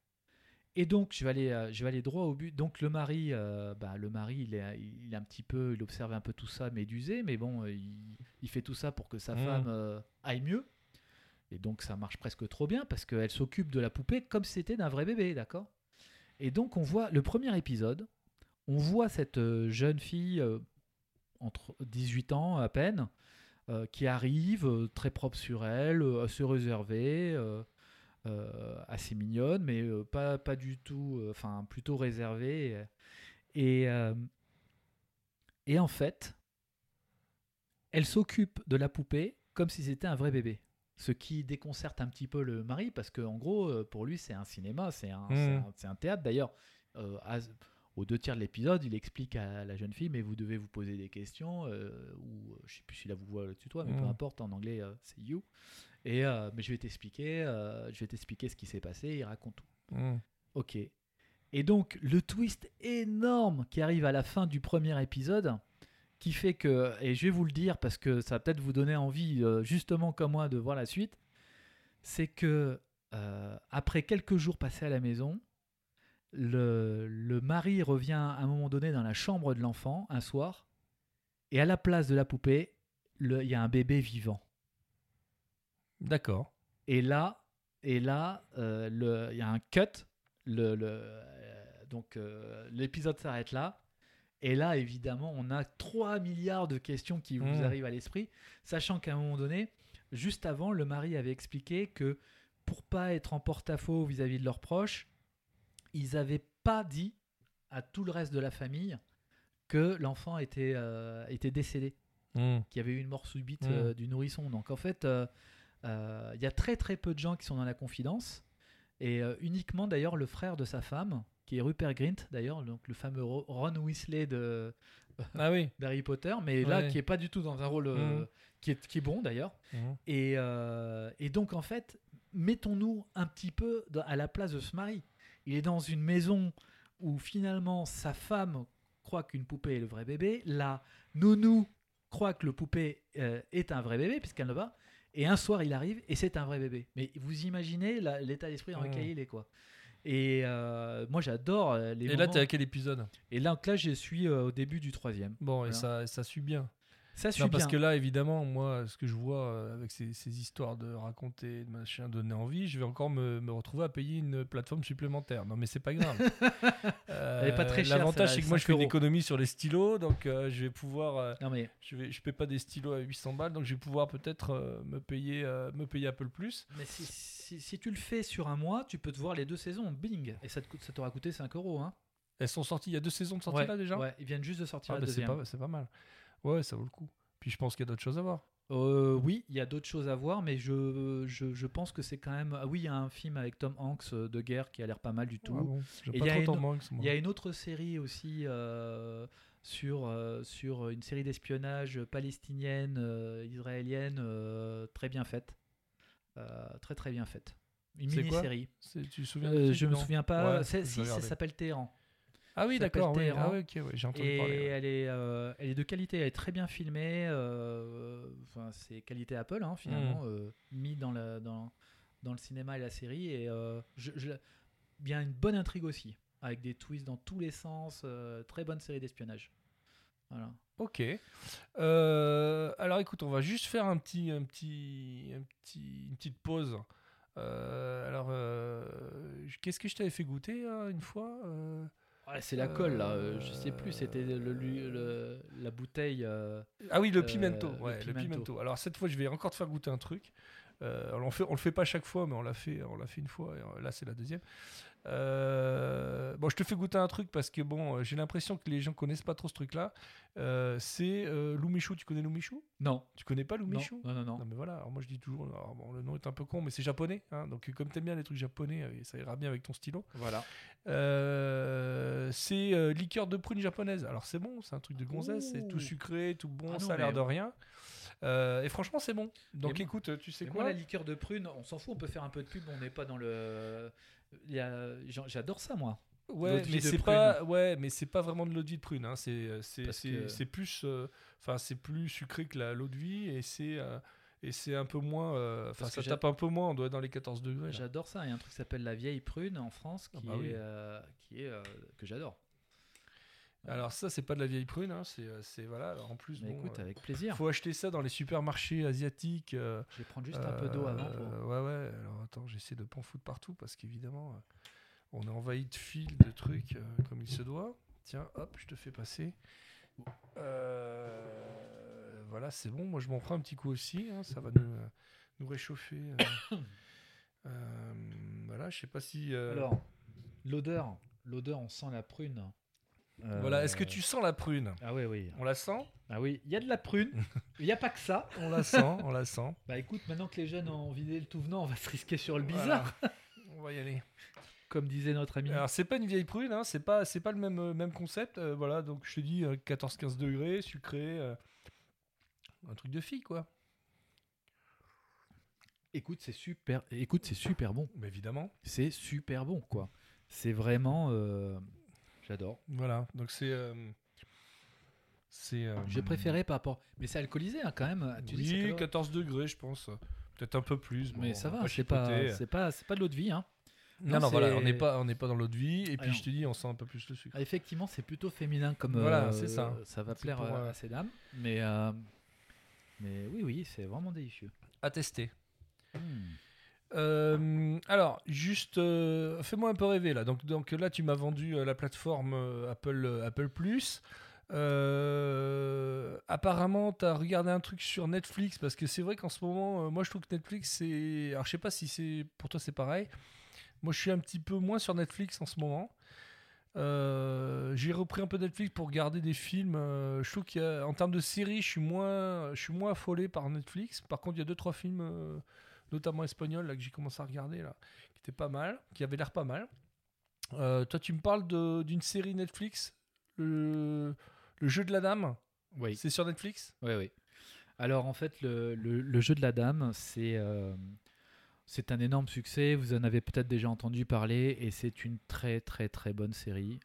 Et donc, je vais aller, je vais aller droit au but. Donc, le mari, euh, bah, le mari, il est, il est un petit peu, il observe un peu tout ça médusé, mais bon, il, il fait tout ça pour que sa Mhm. femme euh, aille mieux. Et donc, ça marche presque trop bien parce qu'elle s'occupe de la poupée comme si c'était d'un vrai bébé, d'accord? Et donc, on voit le premier épisode, on voit cette euh, jeune fille euh, entre 18 ans à peine, euh, qui arrive euh, très propre sur elle, assez réservée, assez mignonne, mais pas, pas du tout, enfin plutôt réservée. Et, et en fait, elle s'occupe de la poupée comme si c'était un vrai bébé. Ce qui déconcerte un petit peu le mari, parce qu'en gros, euh, pour lui, c'est un cinéma, c'est un, Mhm. un- théâtre. D'ailleurs, euh, aux deux tiers de l'épisode, il explique à la jeune fille, mais vous devez vous poser des questions, euh, ou je sais plus si là vous voit le tutoie, mais peu Mhm. importe, en anglais, euh, c'est you. Et mais je vais t'expliquer, je vais t'expliquer ce qui s'est passé. Il raconte tout. Mm. Ok. Et donc le twist énorme qui arrive à la fin du premier épisode, qui fait que, et je vais vous le dire parce que ça va peut-être vous donner envie, euh, justement comme moi, de voir la suite, c'est que euh, après quelques jours passés à la maison, le, le mari revient à un moment donné dans la chambre de l'enfant un soir, et à la place de la poupée, il y a un bébé vivant. D'accord. Et là, et là, euh, le- il y a un cut. Le, le- donc l'épisode s'arrête là. Et là, évidemment, on a 3 milliards de questions qui vous Mmh. arrivent à l'esprit, sachant qu'à un moment donné, juste avant, le mari avait expliqué que pour pas être en porte-à-faux vis-à-vis de leurs proches, ils n'avaient pas dit à tout le reste de la famille que l'enfant était, euh, était décédé Mm. qu'il y avait eu une mort subite Mm. euh, du nourrisson. Donc en fait, euh, euh, il y a très très peu de gens qui sont dans la confidence. Et uniquement d'ailleurs le frère de sa femme, qui est Rupert Grint d'ailleurs, donc le fameux Ro- Ron Weasley de Ah oui. d'Harry Potter, mais là Ouais. qui est pas du tout dans un rôle euh, Mm. qui, est, qui est bon d'ailleurs. Mm. Et, euh, et donc en fait, mettons-nous un petit peu dans- à la place de ce mari. Il est dans une maison où finalement sa femme croit qu'une poupée est le vrai bébé, la nounou croit que le poupée euh, est un vrai bébé puisqu'elle ne va. Et un soir, il arrive et c'est un vrai bébé. Mais vous imaginez l'état d'esprit dans lequel Mm. il est quoi. Et euh, moi, j'adore euh, les Et là, moments- t'es à quel épisode? Et là, donc là, je suis euh, au début du troisième. Bon, et Voilà. ça, ça suit bien. Ça Non, parce bien. que là, évidemment, moi, ce que je vois euh, avec ces, ces histoires de raconter, de machin, donner envie, je vais encore me, me retrouver à payer une plateforme supplémentaire. Non, mais c'est pas grave. Euh, Elle est pas très chère, L'avantage, c'est que moi, je fais 5 une économie sur les stylos, donc euh, je vais pouvoir. euh, Non mais je vais, je paie pas des stylos à 800 balles, donc je vais pouvoir peut-être me payer, me payer Apple Plus. Mais si, si- si tu le fais sur un mois, tu peux te voir les deux saisons, bing Et ça t'aura coûté 5 euros. Hein. Elles sont sorties. Il y a deux saisons de sortie ouais, là déjà? ouais, ils viennent juste de sortir Ah, la bah, c'est deuxième. pas, c'est pas mal. Ouais, ça vaut le coup. Puis je pense qu'il y a d'autres choses à voir. Euh, oui, il y a d'autres choses à voir, mais je, je, je pense que c'est quand même. Ah oui, il y a un film avec Tom Hanks euh, de guerre qui a l'air pas mal du tout. Ah bon, Et il y une- y a une autre série aussi euh, sur, euh, sur une série d'espionnage palestinienne, israélienne, très bien faite. Très très bien faite. Une mini-série. Tu te souviens je me souviens pas. Ouais, si, ça s'appelle Téhéran. Ah oui, d'accord. Oui. Téhéran. Ah oui, ok, ouais, j'ai entendu Et parler. ouais. elle, est, euh, elle est de qualité, elle est très bien filmée. euh, Enfin, c'est qualité Apple, hein, Mm. finalement, euh, mis dans, la, dans, dans le cinéma et la série. Et euh, je, je- bien une bonne intrigue aussi, avec des twists dans tous les sens. très bonne série d'espionnage. Voilà. Ok. Euh, alors écoute, on va juste faire un petit, un petit, un petit, une petite pause. Euh, alors, euh, qu'est-ce que je t'avais fait goûter une fois Ouais, c'est la colle là, euh, je sais Euh, plus, c'était le, le- le- la bouteille. euh, Ah oui, le Euh, pimento. le ouais, le pimento. pimento. Alors cette fois, je vais encore te faire goûter un truc. Euh, alors, on, fait, on le fait pas chaque fois, mais on l'a fait, on l'a fait une fois. et, euh, là, c'est la deuxième. Euh, bon, je te fais goûter un truc parce que bon, euh, j'ai l'impression que les gens connaissent pas trop ce truc-là. Euh, c'est euh, Loumichou. Tu connais Loumichou Non, Tu connais pas non, Loumichou non, non, non. Non mais voilà, alors moi je dis toujours, alors bon, le nom est un peu con, mais c'est japonais, hein, donc comme t'aimes bien les trucs japonais, ça ira bien avec ton stylo. Voilà. C'est liqueur de prune japonaise. Alors c'est bon, c'est un truc de gonzesse, c'est tout sucré, tout bon, Ah ça a l'air mais- de rien. Euh, et franchement c'est bon. Donc Et écoute, tu sais quoi moi, la liqueur de prune, on s'en fout, on peut faire un peu de pub, on n'est pas dans le. J'adore ça, moi. Ouais, mais c'est pas, ouais, mais c'est pas vraiment de l'eau de vie de prune. Hein. C'est, euh, c'est, que- plus, euh, enfin c'est plus sucré que la l'eau de vie et c'est, euh, et c'est un peu moins, enfin ça tape un peu moins. On doit être dans les 14 degrés. J'adore ça. Il y a un truc qui s'appelle la vieille prune en France qui Ah bah est, oui. qui est que j'adore. Alors ça c'est pas de la vieille prune, hein. c'est, euh, c'est voilà. alors, en plus, Mais bon, écoute, euh, avec plaisir. faut acheter ça dans les supermarchés asiatiques. euh, Je vais prendre juste un peu d'eau avant. Pour... Ouais, ouais. Alors attends, j'essaie de pas en foutre partout parce qu'évidemment, on est envahi de fils, de trucs comme il se doit. Tiens, hop, je te fais passer. Voilà, c'est bon. Moi, je m'en prends un petit coup aussi. hein, ça va nous, nous réchauffer. voilà, je sais pas si. Alors, l'odeur, l'odeur, on sent la prune. Euh, voilà, est-ce que tu sens la prune? Ah oui, oui. On la sent? Ah oui, il y a de la prune. Il n'y a pas que ça. On la sent, on la sent. Bah écoute, maintenant que les jeunes ont vidé le tout venant, on va se risquer sur le bizarre, Voilà. On va y aller. comme disait notre ami. Alors c'est pas une vieille prune, hein, c'est pas c'est pas le même euh, même concept. euh, voilà, donc je te dis euh, 14-15 degrés, sucré, euh, un truc de fille quoi. Écoute, c'est super. Écoute, c'est super bon. Mais évidemment. C'est super bon, quoi. C'est vraiment. J'adore. Voilà, donc c'est euh, c'est. euh, J'ai préféré par rapport. Mais c'est alcoolisé hein, quand même. Tu dis Oui, calorie- 14 degrés, je pense. Peut-être un peu plus. Mais ça va c'est pas, c'est pas, c'est pas de l'eau de vie. Hein. Non, non, non, voilà, on n'est pas on n'est pas dans l'eau de vie. Et Ah puis non. je te dis, on sent un peu plus le sucre. Ah, effectivement, c'est plutôt féminin comme. Voilà, euh, c'est ça. Ça va plaire pour, euh, à ces dames. Mais, euh, mais oui, oui, c'est vraiment délicieux. À tester. Hmm. Euh, alors, juste, euh, fais-moi un peu rêver là. Donc, donc là, tu m'as vendu euh, la plateforme Apple, Apple Plus. Apparemment, tu as regardé un truc sur Netflix parce que c'est vrai qu'en ce moment, moi, je trouve que Netflix, c'est. Alors, je sais pas si c'est pour toi, c'est pareil. Moi, je suis un petit peu moins sur Netflix en ce moment. J'ai repris un peu Netflix pour regarder des films. Je trouve qu'en termes de séries, je suis moins, je suis moins affolé par Netflix. Par contre, il y a deux trois films, notamment espagnols, là que j'ai commencé à regarder là, qui étaient pas mal, qui avaient l'air pas mal. Euh, toi, tu me parles d'une série Netflix, le, le jeu de la dame. Oui. C'est sur Netflix? Oui, oui. Alors en fait, le, le- le jeu de la dame, c'est euh, c'est un énorme succès. Vous en avez peut-être déjà entendu parler et c'est une très très très bonne série.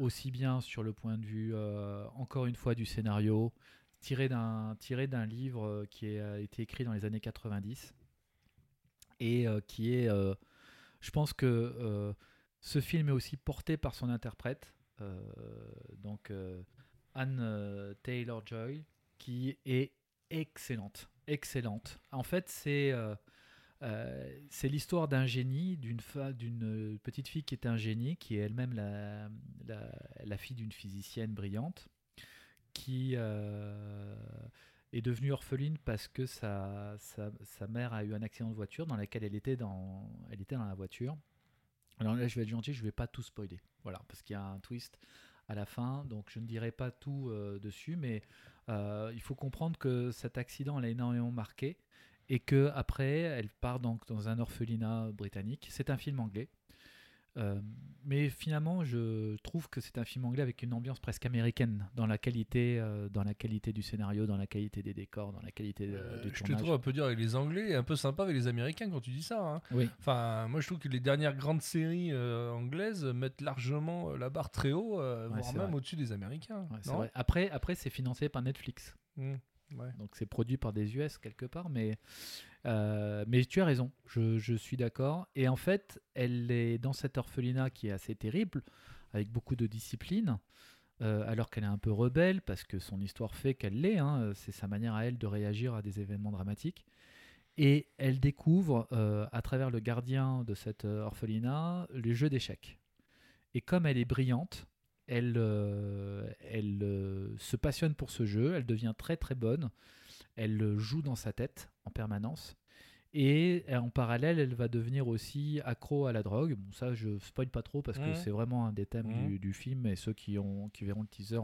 Aussi bien sur le point de vue, euh, encore une fois, du scénario, tiré d'un livre qui a été écrit dans les années 90 et euh, qui est, euh, je pense que euh, ce film est aussi porté par son interprète, donc Anne Taylor Joy, qui est excellente, excellente. En fait, c'est c'est l'histoire d'un génie, d'une d'une petite fille qui est un génie, qui est elle-même la, la, fille d'une physicienne brillante, qui est devenue orpheline parce que sa, sa, sa mère a eu un accident de voiture dans lequel elle était dans, elle était dans la voiture. Alors là, je vais être gentil, je vais pas tout spoiler. Voilà, parce qu'il y a un twist à la fin, donc je ne dirai pas tout euh, dessus, mais euh, il faut comprendre que cet accident l'a énormément marqué et que après elle part donc dans un orphelinat britannique. C'est un film anglais, Euh, mais finalement je trouve que c'est un film anglais avec une ambiance presque américaine dans la qualité, euh, dans la qualité du scénario, dans la qualité des décors, dans la qualité euh, Euh, du je te tournage. trouve un peu dur avec les Anglais et un peu sympa avec les Américains quand tu dis ça. hein. Oui. Enfin, moi je trouve que les dernières grandes séries euh, anglaises mettent largement euh, la barre très haut, euh, Ouais, voire même au-dessus des Américains. Ouais, c'est non? vrai. Après, après c'est financé par Netflix. Mmh, Donc c'est produit par des US quelque part, mais, euh, mais tu as raison, je, je suis d'accord. Et en fait, elle est dans cet orphelinat qui est assez terrible, avec beaucoup de discipline, euh, alors qu'elle est un peu rebelle, parce que son histoire fait qu'elle l'est, hein, c'est sa manière à elle de réagir à des événements dramatiques. Et elle découvre, euh, à travers le gardien de cet euh, orphelinat, les jeux d'échecs. Et comme elle est brillante, elle, euh, elle euh, se passionne pour ce jeu, elle devient très très bonne, elle le joue dans sa tête en permanence. Et euh, en parallèle, elle va devenir aussi accro à la drogue. Bon, ça, je spoil pas trop parce que Mhm. c'est vraiment un des thèmes Mhm. du, du film. Et ceux qui, ont, qui verront le teaser,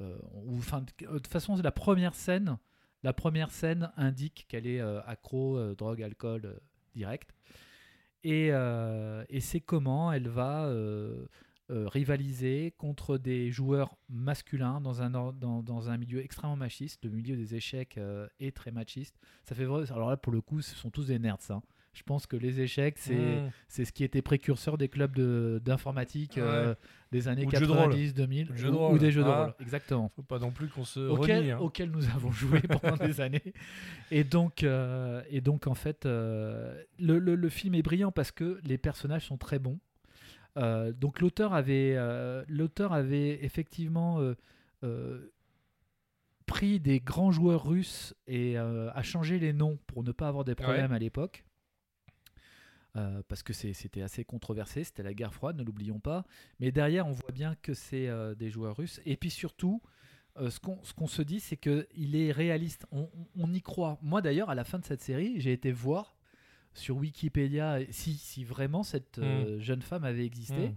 euh, ou, de toute façon, la première scène, la première scène indique qu'elle est euh, accro, euh, drogue, alcool, euh, direct. Et, euh, et c'est comment elle va euh, euh, rivaliser contre des joueurs masculins dans un, dans, dans un milieu extrêmement machiste. Le milieu des échecs euh, est très machiste. Ça fait vrai. Alors là, pour le coup, ce sont tous des nerds. Ça. Je pense que les échecs, c'est Mmh. c'est ce qui était précurseur des clubs de- d'informatique euh, des années Ou de jeux de rôle. 90, 2000, Ou de jeux de ou, ou rôle. des jeux de Ah. rôle. Exactement Faut pas non plus qu'on se auquel, renie. hein. auquel nous avons joué pendant des années. Et donc, euh, et donc en fait, euh, le, le- le film est brillant parce que les personnages sont très bons. Euh, donc l'auteur avait, euh, l'auteur avait effectivement euh, pris des grands joueurs russes et a changé les noms pour ne pas avoir des problèmes à l'époque. Parce que c'était assez controversé, c'était la guerre froide, ne l'oublions pas. Mais derrière, on voit bien que c'est des joueurs russes. Et puis surtout, ce qu'on se dit, c'est qu'il est réaliste. On, on- on y croit. Moi, d'ailleurs, à la fin de cette série, j'ai été voir sur Wikipédia si, si vraiment cette euh, jeune femme avait existé. Mm.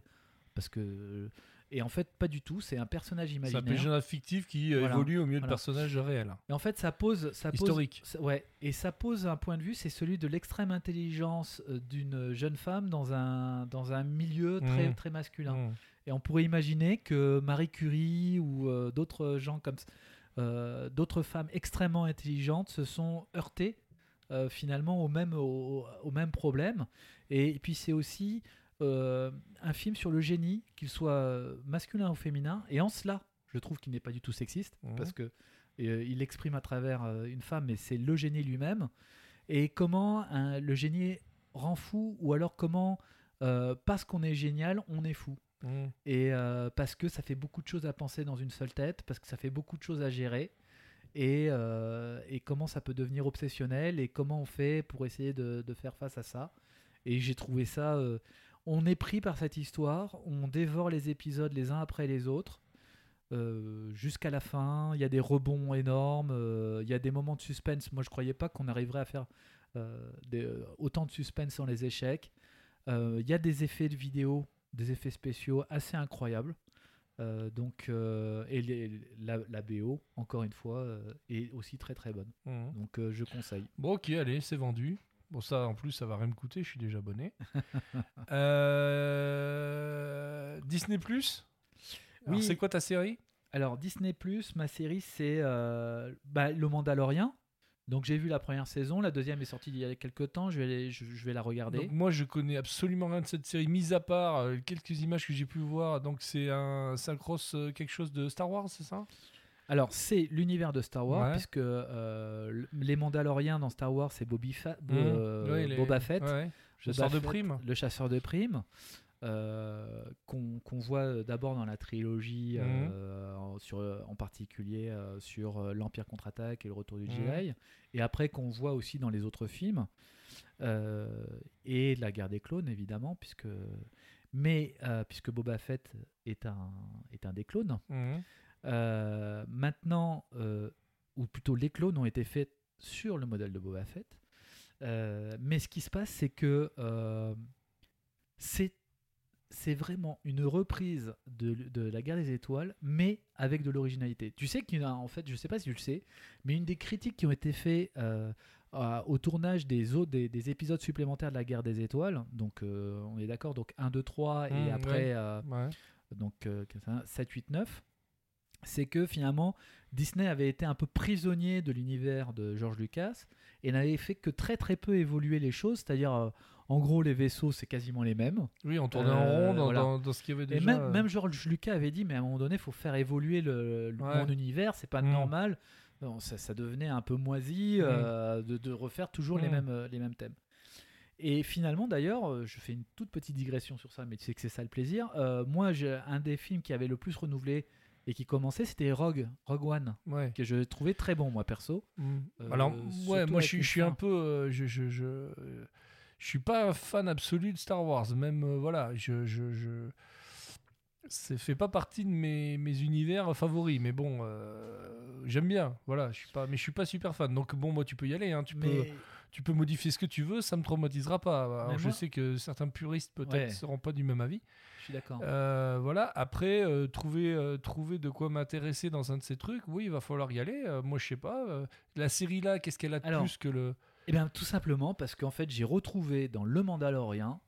Parce que. Et en fait, pas du tout. C'est un personnage C'est un imaginaire. personnage fictif qui euh, Voilà. évolue au milieu de personnages réels. Et en fait, ça pose, ça pose- Historique. ça- ouais, et ça pose un point de vue, c'est celui de l'extrême intelligence euh, d'une jeune femme dans un dans un milieu très Mhm. très masculin. Mmh. Et on pourrait imaginer que Marie Curie ou euh, d'autres gens comme euh, d'autres femmes extrêmement intelligentes se sont heurtées euh, finalement au même au, au même problème. Et, puis c'est aussi euh, un film sur le génie, qu'il soit masculin ou féminin. Et en cela, je trouve qu'il n'est pas du tout sexiste Mhm. parce que euh, il l'exprime à travers euh, une femme, mais c'est le génie lui-même. Et comment un- le génie rend fou, ou alors comment, euh, parce qu'on est génial, on est fou. Mmh. Et euh, parce que ça fait beaucoup de choses à penser dans une seule tête, parce que ça fait beaucoup de choses à gérer. Et, euh, et comment ça peut devenir obsessionnel, et comment on fait pour essayer de, faire face à ça. Et j'ai trouvé ça... euh, on est pris par cette histoire, on dévore les épisodes les uns après les autres. euh, jusqu'à la fin, il y a des rebonds énormes, il y a des moments de suspense. Moi, je croyais pas qu'on arriverait à faire autant de suspense dans les échecs. Il y a des effets de vidéo, des effets spéciaux assez incroyables. Euh, donc, euh, et les- la, la BO, encore une fois, euh, est aussi très très bonne. Mmh. Donc, je conseille. Bon, ok, allez, c'est vendu. Bon, ça, en plus, ça va rien me coûter, je suis déjà abonné. Disney Plus? Oui. C'est quoi ta série? Alors, Disney, ma série, c'est bah, Le Mandalorian. Donc, j'ai vu la première saison, la deuxième est sortie il y a quelques temps, je vais, aller- je, je vais la regarder. Donc, Moi, je connais absolument rien de cette série, mis à part euh, quelques images que j'ai pu voir. Donc, c'est un, un cross euh, quelque chose de Star Wars, c'est ça? Alors, c'est l'univers de Star Wars, Ouais. puisque euh, les Mandaloriens dans Star Wars, c'est Bobby Fa- Bo- Mmh. Ouais, les- Boba Fett. ouais. Boba Chasseur de Fett, primes. Le chasseur de primes, euh, qu'on voit d'abord dans la trilogie, Mhm. euh, en, sur, en particulier euh, sur euh, l'Empire contre-attaque et le Retour du Mhm. Jedi, et après qu'on voit aussi dans les autres films, euh, et la guerre des clones évidemment, puisque, mais, euh, puisque Boba Fett est un, est un des clones. Mhm. Euh, maintenant, euh, ou plutôt les clones ont été faits sur le modèle de Boba Fett. Euh, mais ce qui se passe, c'est que euh, c'est c'est vraiment une reprise de, de la guerre des étoiles, mais avec de l'originalité. Tu sais qu'il y en a, en fait, je sais pas si tu le sais, mais une des critiques qui ont été faites euh, à- au tournage des, autres, des, des épisodes supplémentaires de la guerre des étoiles, donc euh, on est d'accord, donc 1, 2, 3, et Mmh, après ouais. euh, Ouais. donc euh, 7, 8, 9, c'est que finalement Disney avait été un peu prisonnier de l'univers de George Lucas et n'avait fait que très très peu évoluer les choses, c'est-à-dire en gros les vaisseaux c'est quasiment les mêmes. Oui, on tournait en Euh, rond dans, voilà. dans- dans ce qu'il y avait déjà. Et même, même George Lucas avait dit mais à un moment donné il faut faire évoluer le, le- Ouais. mon univers, c'est pas Mm. normal. Non, ça, ça devenait un peu moisi euh, de, de refaire toujours les, Mm. mêmes, euh, les mêmes thèmes. Et finalement, d'ailleurs, je fais une toute petite digression sur ça, mais tu sais que c'est ça le plaisir. Euh, moi, un des films qui avait le plus renouvelé et qui commençait, c'était Rogue, Rogue One, Ouais. que je trouvais très bon, moi, perso. Mm. Euh, Alors, ouais, moi, je suis, une je suis un peu. je, je, je, je suis pas un fan absolu de Star Wars. Même, euh, voilà, je. je, je- fait pas partie de mes, mes univers favoris, mais bon, euh, j'aime bien. Voilà, je suis pas, mais je suis pas super fan. Donc bon, moi, tu peux y aller. Hein, tu peux, tu peux modifier ce que tu veux, ça me traumatisera pas. Alors, je sais que certains puristes peut-être Ouais. seront pas du même avis. je suis d'accord. Euh, voilà. Après, euh, trouver, euh, trouver de quoi m'intéresser dans un de ces trucs, oui, il va falloir y aller. Moi, je sais pas. la série là, qu'est-ce qu'elle a de Alors, plus que le Eh bien, tout simplement parce qu'en fait, j'ai retrouvé dans Le Mandalorien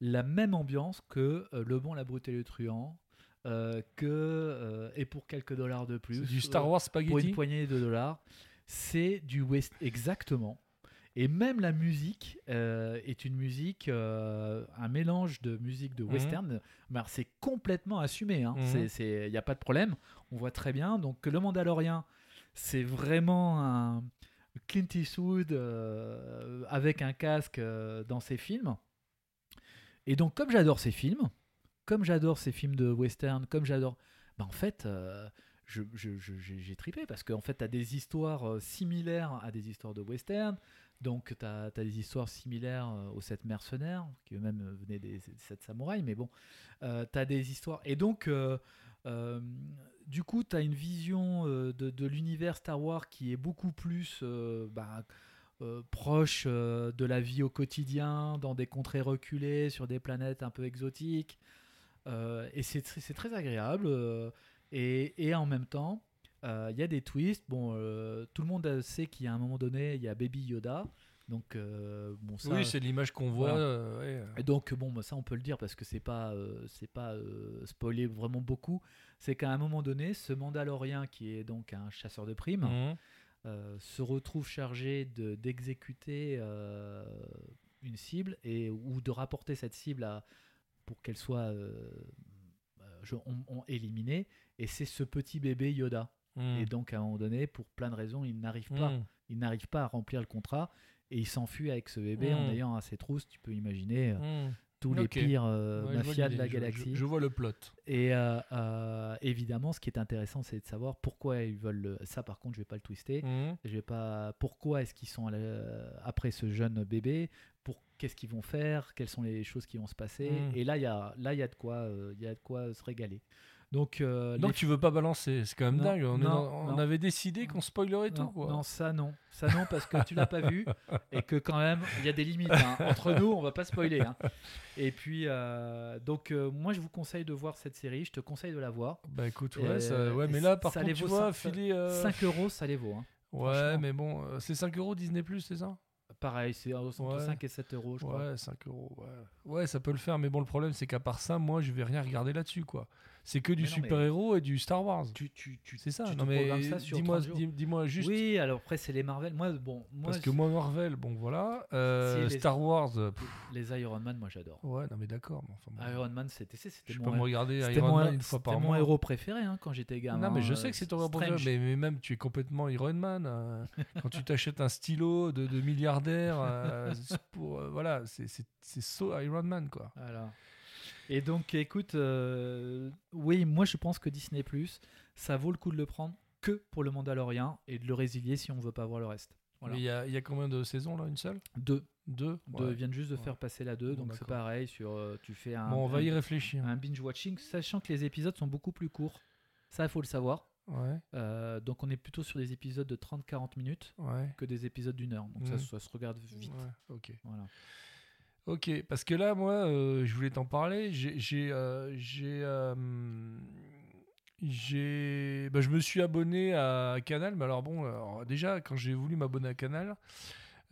la même ambiance que euh, Le Bon, la Brute et le Truand, euh, que euh, et pour quelques dollars de plus, du Star Wars pour une spaghetti poignée de dollars, c'est du West exactement. Et même la musique est une musique, un mélange de musique de Mhm. western. C'est complètement assumé. hein. Mhm. Il n'y a pas de problème. On voit très bien. Donc, le Mandalorien, c'est vraiment un Clint Eastwood euh, avec un casque euh, dans ses films. Et donc, comme j'adore ces films, comme j'adore ces films de western, comme j'adore. bah, en fait, euh, je- je- je- j'ai tripé parce qu'en fait, tu as des histoires euh, similaires à des histoires de western. Donc, tu as, des histoires similaires aux sept mercenaires, qui eux-mêmes venaient des, sept samouraïs, mais bon, tu as des histoires. Et donc, du coup, tu as une vision euh, de, l'univers Star Wars qui est beaucoup plus euh, bah, euh, proche de la vie au quotidien, dans des contrées reculées, sur des planètes un peu exotiques. Et c'est tr- c'est très agréable. et, en même temps, il y a des twists. Bon, tout le monde sait qu'il a un moment donné, il y a Baby Yoda. Donc, euh, bon, ça, Oui, c'est l'image qu'on voit. Voilà. euh, ouais. et donc bon, bah, ça on peut le dire parce que c'est pas euh, c'est pas spoiler vraiment beaucoup. C'est qu'à un moment donné, ce Mandalorien qui est donc un chasseur de primes Mhm. se retrouve chargé de d'exécuter une cible et ou de rapporter cette cible à pour qu'elle soit je- on- on- éliminée. Et c'est ce petit bébé Yoda. Mhm. Et donc à un moment donné, pour plein de raisons, il n'arrive pas Mhm. il n'arrive pas à remplir le contrat et il s'enfuit avec ce bébé en Mm. ayant à ses trousses, tu peux imaginer, euh, Mhm. tous les pires euh, Ouais, mafias de la galaxie. Je, je vois le plot. Et euh, euh, évidemment, ce qui est intéressant, c'est de savoir pourquoi ils veulent le- ça. Par contre, je vais pas le twister. Mhm. Je vais pas. Pourquoi est-ce qu'ils sont après ce jeune bébé? Pour qu'est-ce qu'ils vont faire? Quelles sont les choses qui vont se passer? Et là, il y a là il y a de quoi il y a de quoi se régaler. Donc, euh, Donc les tu veux pas balancer, c'est quand même Non, dingue. On, non, avait décidé qu'on spoilerait non, tout. Quoi. non, ça non, ça non parce que tu l'as pas vu et que quand même il y a des limites. hein. Entre nous, on va pas spoiler. hein. Et puis euh, donc euh, moi je vous conseille de voir cette série. Je te conseille de la voir. Bah écoute, ouais, ça- ouais et mais là par ça contre, tu vaut vois, cinq- filer. euh, 5 euros, ça les vaut. hein. Ouais, mais bon, euh, c'est 5 euros Disney, c'est ça? Pareil, c'est entre Ouais. 5 et 7 euros, je crois. Ouais, 5 euros. Ouais. ouais, ça peut le faire, mais bon, le problème, c'est qu'à part ça, moi, je vais rien regarder là-dessus, quoi. C'est que du mais- super-héros et du Star Wars. Tu, tu, tu, C'est ça. tu non, mais dis-moi 30 jours. dis- dis-moi juste. Oui, alors après c'est les Marvel. Moi, bon, moi, parce que moi, Marvel, bon, voilà. Euh, les- Star Wars, euh, pff, les Iron Man, moi j'adore. ouais, non, mais d'accord. mais enfin, bon. Iron Man, c'était c'était je mon, peux me regarder c'était Iron mon- Man une fois c'était par mon mois. héros préféré hein, quand j'étais gamin. Non, mais je euh, sais que c'est ton héros préféré, mais, mais même tu es complètement Iron Man. euh, quand tu t'achètes un stylo de, de milliardaire, euh, c'est pour, voilà, c'est c'est so Iron Man, quoi. Voilà. Et donc, écoute, euh, oui, moi je pense que Disney ça vaut le coup de le prendre que pour le Mandalorien et de le résilier si on veut pas voir le reste. Voilà. Il y a, il y a combien de saisons, là Une seule? Deux. Deux? Deux Ouais. viennent juste de Ouais. faire passer la 2, Bon, donc c'est pareil. Sur, euh, tu fais un, Bon, on va y réfléchir. un binge watching, sachant que les épisodes sont beaucoup plus courts. Ça, il faut le savoir. Ouais, Euh, donc, on est plutôt sur des épisodes de 30-40 minutes ouais. que des épisodes d'une heure. Donc, ça, Mm. ça se regarde vite. Ouais, ok. Voilà. Ok, parce que là, moi, euh, je voulais t'en parler. J'ai, j'ai, euh, j'ai, euh, bah, je me suis abonné à Canal. Mais alors bon, déjà, quand j'ai voulu m'abonner à Canal,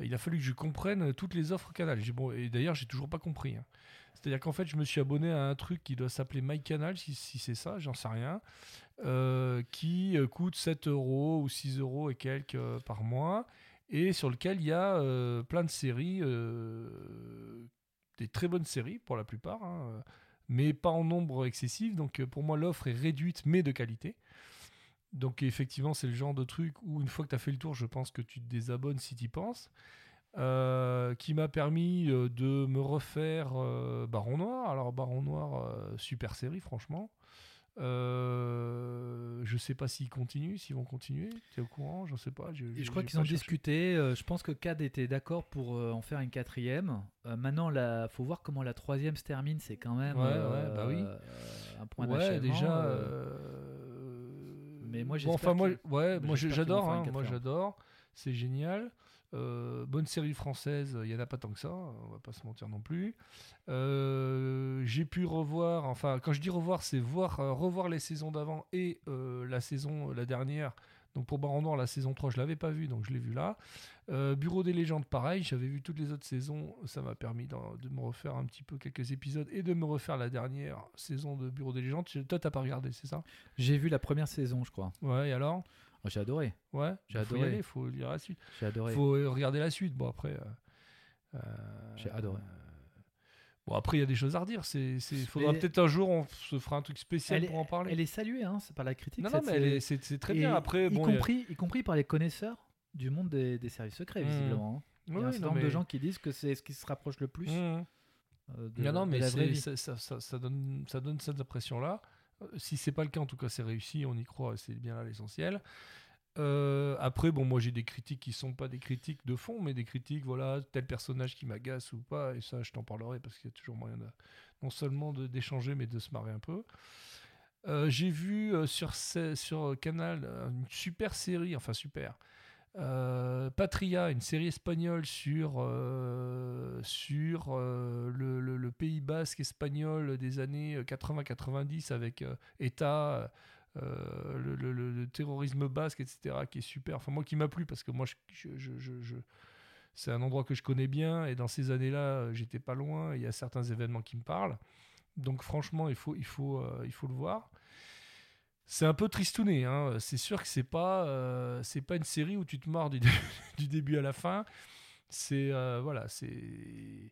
il a fallu que je comprenne toutes les offres Canal. Bon, et d'ailleurs, j'ai toujours pas compris. hein. C'est-à-dire qu'en fait, je me suis abonné à un truc qui doit s'appeler MyCanal, si, si c'est ça, j'en sais rien, qui coûte 7 euros ou 6 euros et quelques par mois, et sur lequel il y a euh, plein de séries, euh, des très bonnes séries pour la plupart, hein, mais pas en nombre excessif. Donc euh, pour moi, l'offre est réduite, mais de qualité. Donc effectivement, c'est le genre de truc où une fois que tu as fait le tour, je pense que tu te désabonnes si tu y penses. Qui m'a permis de me refaire Baron Noir. Alors Baron Noir, super série franchement. Euh, je sais pas s'ils continuent, s'ils vont continuer. Tu es au courant Je sais pas. Je crois qu'ils ont discuté. euh, je pense que CAD était d'accord pour euh, en faire une quatrième. Maintenant, il faut voir comment la troisième se termine. C'est quand même Ouais, ouais, bah oui. un point Ouais, déjà. mais moi, bon, j'espère enfin, moi, ouais, moi j'adore. hein, moi, j'adore. C'est génial. Euh, bonne série française, il y en a pas tant que ça, on va pas se mentir non plus. Euh, j'ai pu revoir, enfin quand je dis revoir, c'est voir euh, revoir les saisons d'avant et la saison la dernière. Donc pour Baron Noir, la saison 3, je l'avais pas vu, donc je l'ai vu là. Bureau des légendes, pareil, j'avais vu toutes les autres saisons, ça m'a permis de me refaire un petit peu quelques épisodes et de me refaire la dernière saison de Bureau des légendes. Toi, t'as pas regardé, c'est ça? J'ai vu la première saison, je crois. Ouais, et alors? J'ai adoré. Ouais, J'ai faut y adoré. aller, faut lire la suite. J'ai adoré. Faut euh, regarder la suite. Bon, après. euh, euh, J'ai adoré. Bon, après, il y a des choses à redire. C'est, faudra peut-être un jour, on se fera un truc spécial est, pour en parler. elle est saluée, hein, c'est par la critique. non, non, mais est- c'est, très Et bien. Après, y, bon. il y a- compris, y compris par les connaisseurs du monde des, des services secrets, Mmh. visiblement. hein. Il y a un certain nombre de gens qui disent que c'est ce qui se rapproche le plus Mmh. de, non, non, mais ça, ça, ça donne, ça donne cette impression-là. Euh, Si c'est pas le cas, en tout cas, c'est réussi, on y croit, c'est bien là l'essentiel. Euh, après, bon, moi j'ai des critiques qui sont pas des critiques de fond, mais des critiques, voilà, tel personnage qui m'agace ou pas, et ça, je t'en parlerai parce qu'il y a toujours moyen non seulement d'échanger, mais de se marrer un peu. Euh, j'ai vu sur, sur Canal une super série, enfin super, euh, Patria, une série espagnole sur, euh, sur euh, le, Pays basque espagnol des années 80-90 avec État, le, terrorisme basque, etc., qui est super. Enfin, moi qui m'a plu parce que moi, c'est un endroit que je connais bien et dans ces années-là, j'étais pas loin. Il y a certains événements qui me parlent. Donc, franchement, il faut, il faut, il faut le voir. C'est un peu tristouné, hein. c'est sûr que c'est pas, euh, c'est pas une série où tu te mords du, dé- du début à la fin. C'est euh, voilà, c'est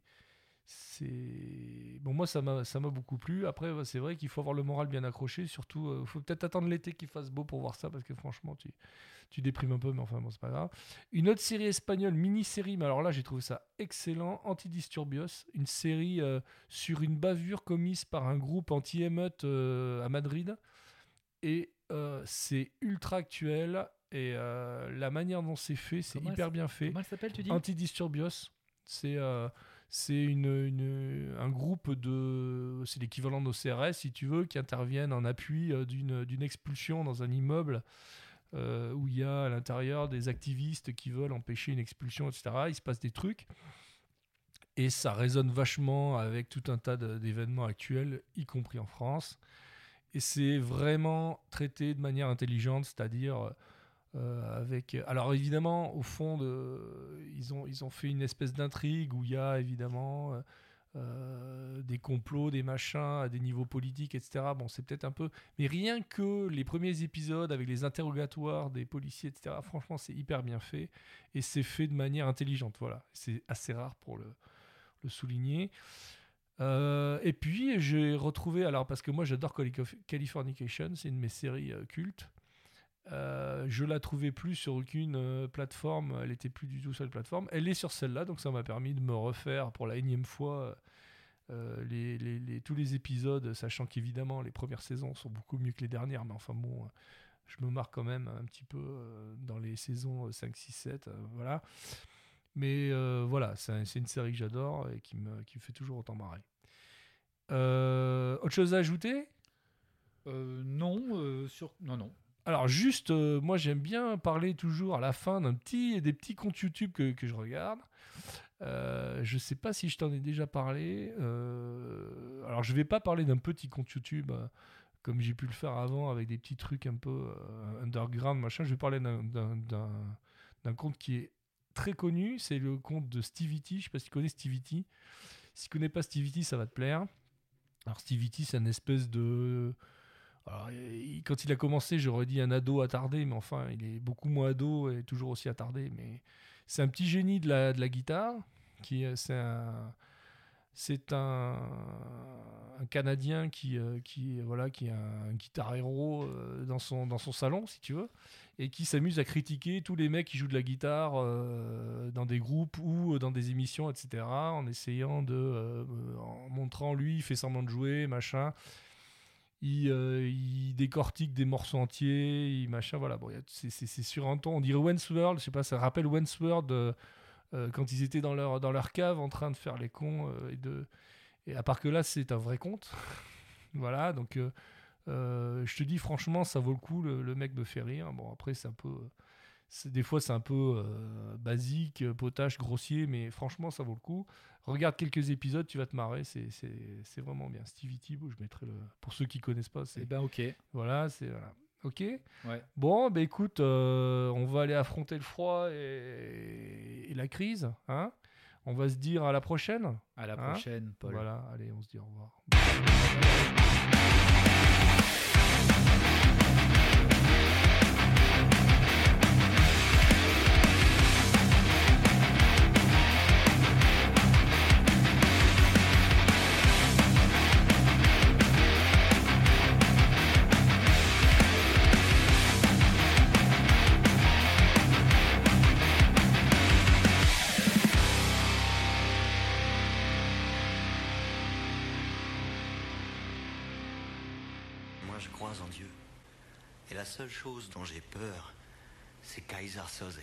bon moi ça m'a ça m'a beaucoup plu. Après c'est vrai qu'il faut avoir le moral bien accroché, surtout il faut peut-être attendre l'été qu'il fasse beau pour voir ça parce que franchement tu tu déprimes un peu mais enfin bon c'est pas grave. Une autre série espagnole, mini-série, mais alors là j'ai trouvé ça excellent, Antidisturbios, une série euh, sur une bavure commise par un groupe anti-émeute euh, à Madrid et euh, c'est ultra actuel et euh, la manière dont c'est fait, c'est elle hyper bien fait. Comment elle s'appelle, tu dis? Antidisturbios, c'est euh, une, une- un groupe de. C'est l'équivalent de nos CRS, si tu veux, qui interviennent en appui euh, d'une expulsion dans un immeuble où il y a à l'intérieur des activistes qui veulent empêcher une expulsion, etc. Il se passe des trucs. Et ça résonne vachement avec tout un tas d'événements actuels, y compris en France. Et c'est vraiment traité de manière intelligente, c'est-à-dire euh, avec. Alors évidemment, au fond, ils, ont, ils ont fait une espèce d'intrigue où il y a évidemment euh, euh, des complots, des machins à des niveaux politiques, etc. Bon, c'est peut-être un peu. Mais rien que les premiers épisodes avec les interrogatoires des policiers, etc., franchement, c'est hyper bien fait. Et c'est fait de manière intelligente. Voilà. C'est assez rare pour le souligner. Euh, et puis j'ai retrouvé, alors parce que moi j'adore Cali- Californication, c'est une de mes séries euh, cultes. Euh, je la trouvais plus sur aucune euh, plateforme, elle était plus du tout sur la plateforme. Elle est sur celle-là, donc ça m'a permis de me refaire pour la énième fois euh, tous les épisodes, sachant qu'évidemment les premières saisons sont beaucoup mieux que les dernières, mais enfin bon, je me marre quand même un petit peu dans les saisons euh, 5, 6, 7, euh, voilà. Mais euh, voilà, c'est un- c'est une série que j'adore et qui me, qui me fait toujours autant marrer. Euh, autre chose à ajouter? Euh, Non, sur... non, non. Alors juste, moi j'aime bien parler toujours à la fin d'un petit, des petits comptes YouTube que, que je regarde. Je sais pas si je t'en ai déjà parlé. alors je vais pas parler d'un petit compte YouTube comme j'ai pu le faire avant avec des petits trucs un peu underground machin. Je vais parler d'un compte qui est très connu. C'est le compte de Stevie T. Je sais pas si tu connais Stevie T. Si tu connais pas Stevie T, ça va te plaire. Alors Stevie T, c'est une espèce de quand il a commencé, j'aurais dit un ado attardé, mais enfin, il est beaucoup moins ado et toujours aussi attardé. Mais c'est un petit génie de la, de la guitare. Qui, c'est un, c'est un, Canadien qui, euh, qui, voilà, qui a un guitar héros euh, dans, son, dans son salon, si tu veux, et qui s'amuse à critiquer tous les mecs qui jouent de la guitare euh, dans des groupes ou dans des émissions, etc., en essayant de, en montrant lui, il fait semblant de jouer, machin il, décortique des morceaux entiers, il machin, voilà. Bon, c'est- sur un ton, on dirait World, je sais pas, ça rappelle World euh, euh, quand ils étaient dans leur, dans leur cave en train de faire les cons. euh, et, de... et à part que là, c'est un vrai conte. voilà, donc euh, je te dis franchement, ça vaut le coup. Le, le mec me fait rire. Bon, après, c'est un peu. Des fois, c'est un peu basique, potache, grossier, mais franchement, ça vaut le coup. Regarde quelques épisodes, tu vas te marrer. C'est, c'est, c'est vraiment bien. Stevie Thibault, je mettrai le. Pour ceux qui connaissent pas, c'est. Eh ben ok. Voilà, c'est. Voilà. Ok Ouais. Bon, bah écoute, euh, on va aller affronter le froid et, et la crise. Hein on va se dire à la prochaine. À la Hein prochaine, Paul. Voilà, allez, on se dit au revoir. Chose dont j'ai peur, c'est Kaiser Soze.